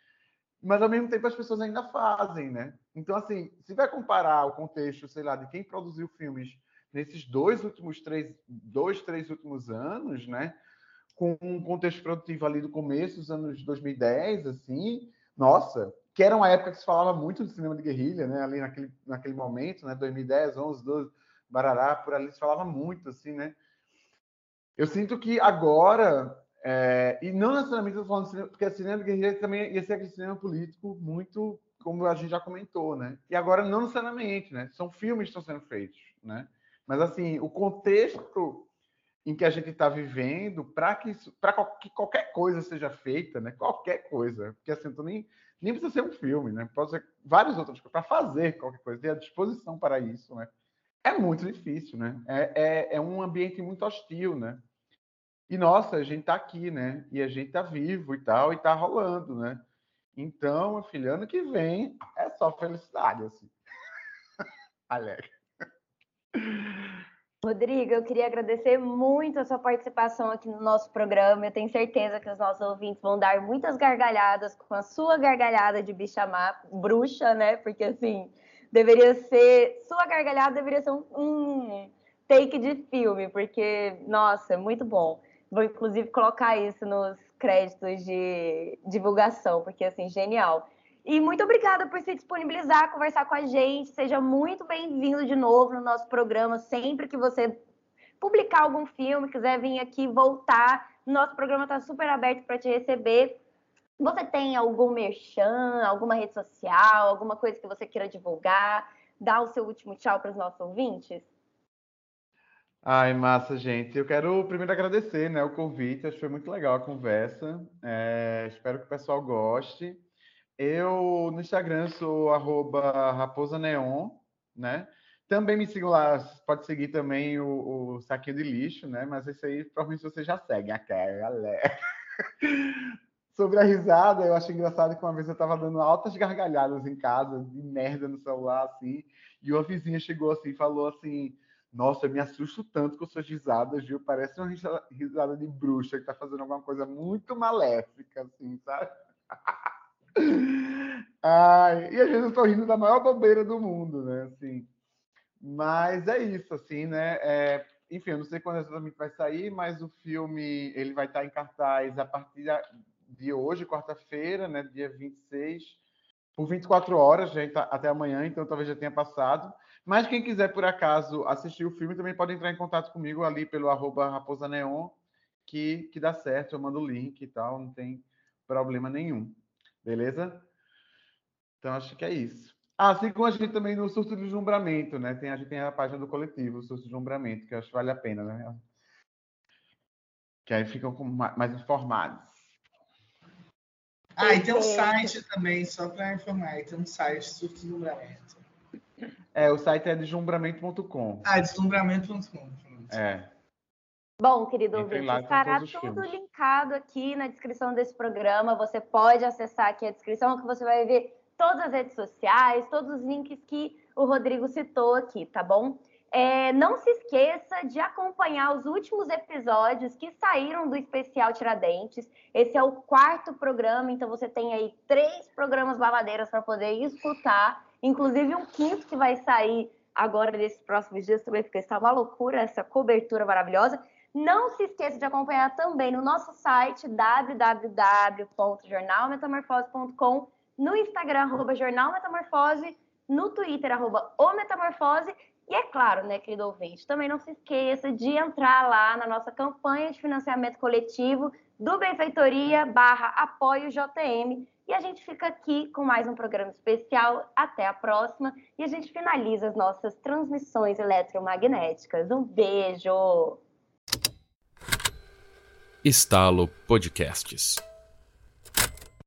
Mas ao mesmo tempo as pessoas ainda fazem, né? Então assim, se vai comparar o contexto, sei lá, de quem produziu filmes nesses dois últimos três, dois, três últimos anos, né? Com um contexto produtivo ali do começo dos anos 2010, assim, nossa, que era uma época que se falava muito de cinema de guerrilha, né, ali naquele, naquele momento, né, 2010, 11, 12, Barará, por ali se falava muito, assim, né. Eu sinto que agora, é, e não necessariamente estou falando de cinema, porque cinema de guerrilha também ia ser aquele cinema político muito, como a gente já comentou, né, e agora não necessariamente, né, são filmes que estão sendo feitos, né, mas assim, o contexto em que a gente está vivendo para que, que qualquer coisa seja feita, né? Qualquer coisa. Porque assim, nem, nem precisa ser um filme, né? Pode ser várias outras coisas. Para fazer qualquer coisa, ter a disposição para isso, né? É muito difícil, né? É, é, é um ambiente muito hostil, né? E nossa, a gente está aqui, né? E a gente está vivo e tal, e está rolando, né? Então, filho, ano que vem é só felicidade, assim. Alegre. Rodrigo, eu queria agradecer muito a sua participação aqui no nosso programa. Eu tenho certeza que os nossos ouvintes vão dar muitas gargalhadas com a sua gargalhada de bicha má, bruxa, né? Porque assim, deveria ser. Sua gargalhada deveria ser um, um take de filme, porque, nossa, muito bom. Vou inclusive colocar isso nos créditos de divulgação, porque assim, genial. E muito obrigada por se disponibilizar, conversar com a gente. Seja muito bem-vindo de novo no nosso programa. Sempre que você publicar algum filme, quiser vir aqui voltar, nosso programa está super aberto para te receber. Você tem algum merchan, alguma rede social, alguma coisa que você queira divulgar? Dá o seu último tchau para os nossos ouvintes? Ai, massa, gente. Eu quero primeiro agradecer né, o convite. Acho que foi muito legal a conversa. É, espero que o pessoal goste. Eu no Instagram sou raposaneon, né? Também me sigam lá, pode seguir também o, o Saquinho de Lixo, né? Mas esse aí provavelmente você já segue, aquela galera. Sobre a risada, eu acho engraçado que uma vez eu tava dando altas gargalhadas em casa, de merda no celular, assim, e uma vizinha chegou assim e falou assim: Nossa, eu me assusto tanto com suas risadas, viu? Parece uma risada de bruxa que tá fazendo alguma coisa muito maléfica, assim, sabe? Ai, e às vezes eu tô rindo da maior bobeira do mundo, né? Assim, mas é isso, assim, né? É, enfim, eu não sei quando exatamente vai sair, mas o filme ele vai estar em cartaz a partir de hoje, quarta-feira, né? Dia 26, por 24 horas, gente, até amanhã, então talvez já tenha passado. Mas quem quiser, por acaso, assistir o filme, também pode entrar em contato comigo ali pelo arroba Raposa Neon, que, que dá certo, eu mando o link e tal, não tem problema nenhum. Beleza? Então, acho que é isso. Ah, sigam a gente também no Surto de Deslumbramento, né? Tem, a gente tem a página do coletivo, o Surto de Deslumbramento, que eu acho que vale a pena, né? Que aí ficam mais informados. Ah, e tem um site também, só para informar, tem um site Surto de Deslumbramento. É, o site é deslumbramento.com. Ah, deslumbramento.com. É. Bom, querido ouvinte, estará tudo filmes. linkado aqui na descrição desse programa. Você pode acessar aqui a descrição que você vai ver todas as redes sociais, todos os links que o Rodrigo citou aqui, tá bom? É, não se esqueça de acompanhar os últimos episódios que saíram do especial Tiradentes. Esse é o quarto programa, então você tem aí três programas babadeiras para poder escutar, inclusive um quinto que vai sair agora nesses próximos dias também, porque está uma loucura essa cobertura maravilhosa. Não se esqueça de acompanhar também no nosso site www.jornalmetamorfose.com, no Instagram, arroba Jornal Metamorfose, no Twitter, arroba O Metamorfose, e é claro, né, querido ouvinte, também não se esqueça de entrar lá na nossa campanha de financiamento coletivo do Benfeitoria barra apoio JM. E a gente fica aqui com mais um programa especial. Até a próxima. E a gente finaliza as nossas transmissões eletromagnéticas. Um beijo! Estalo Podcasts.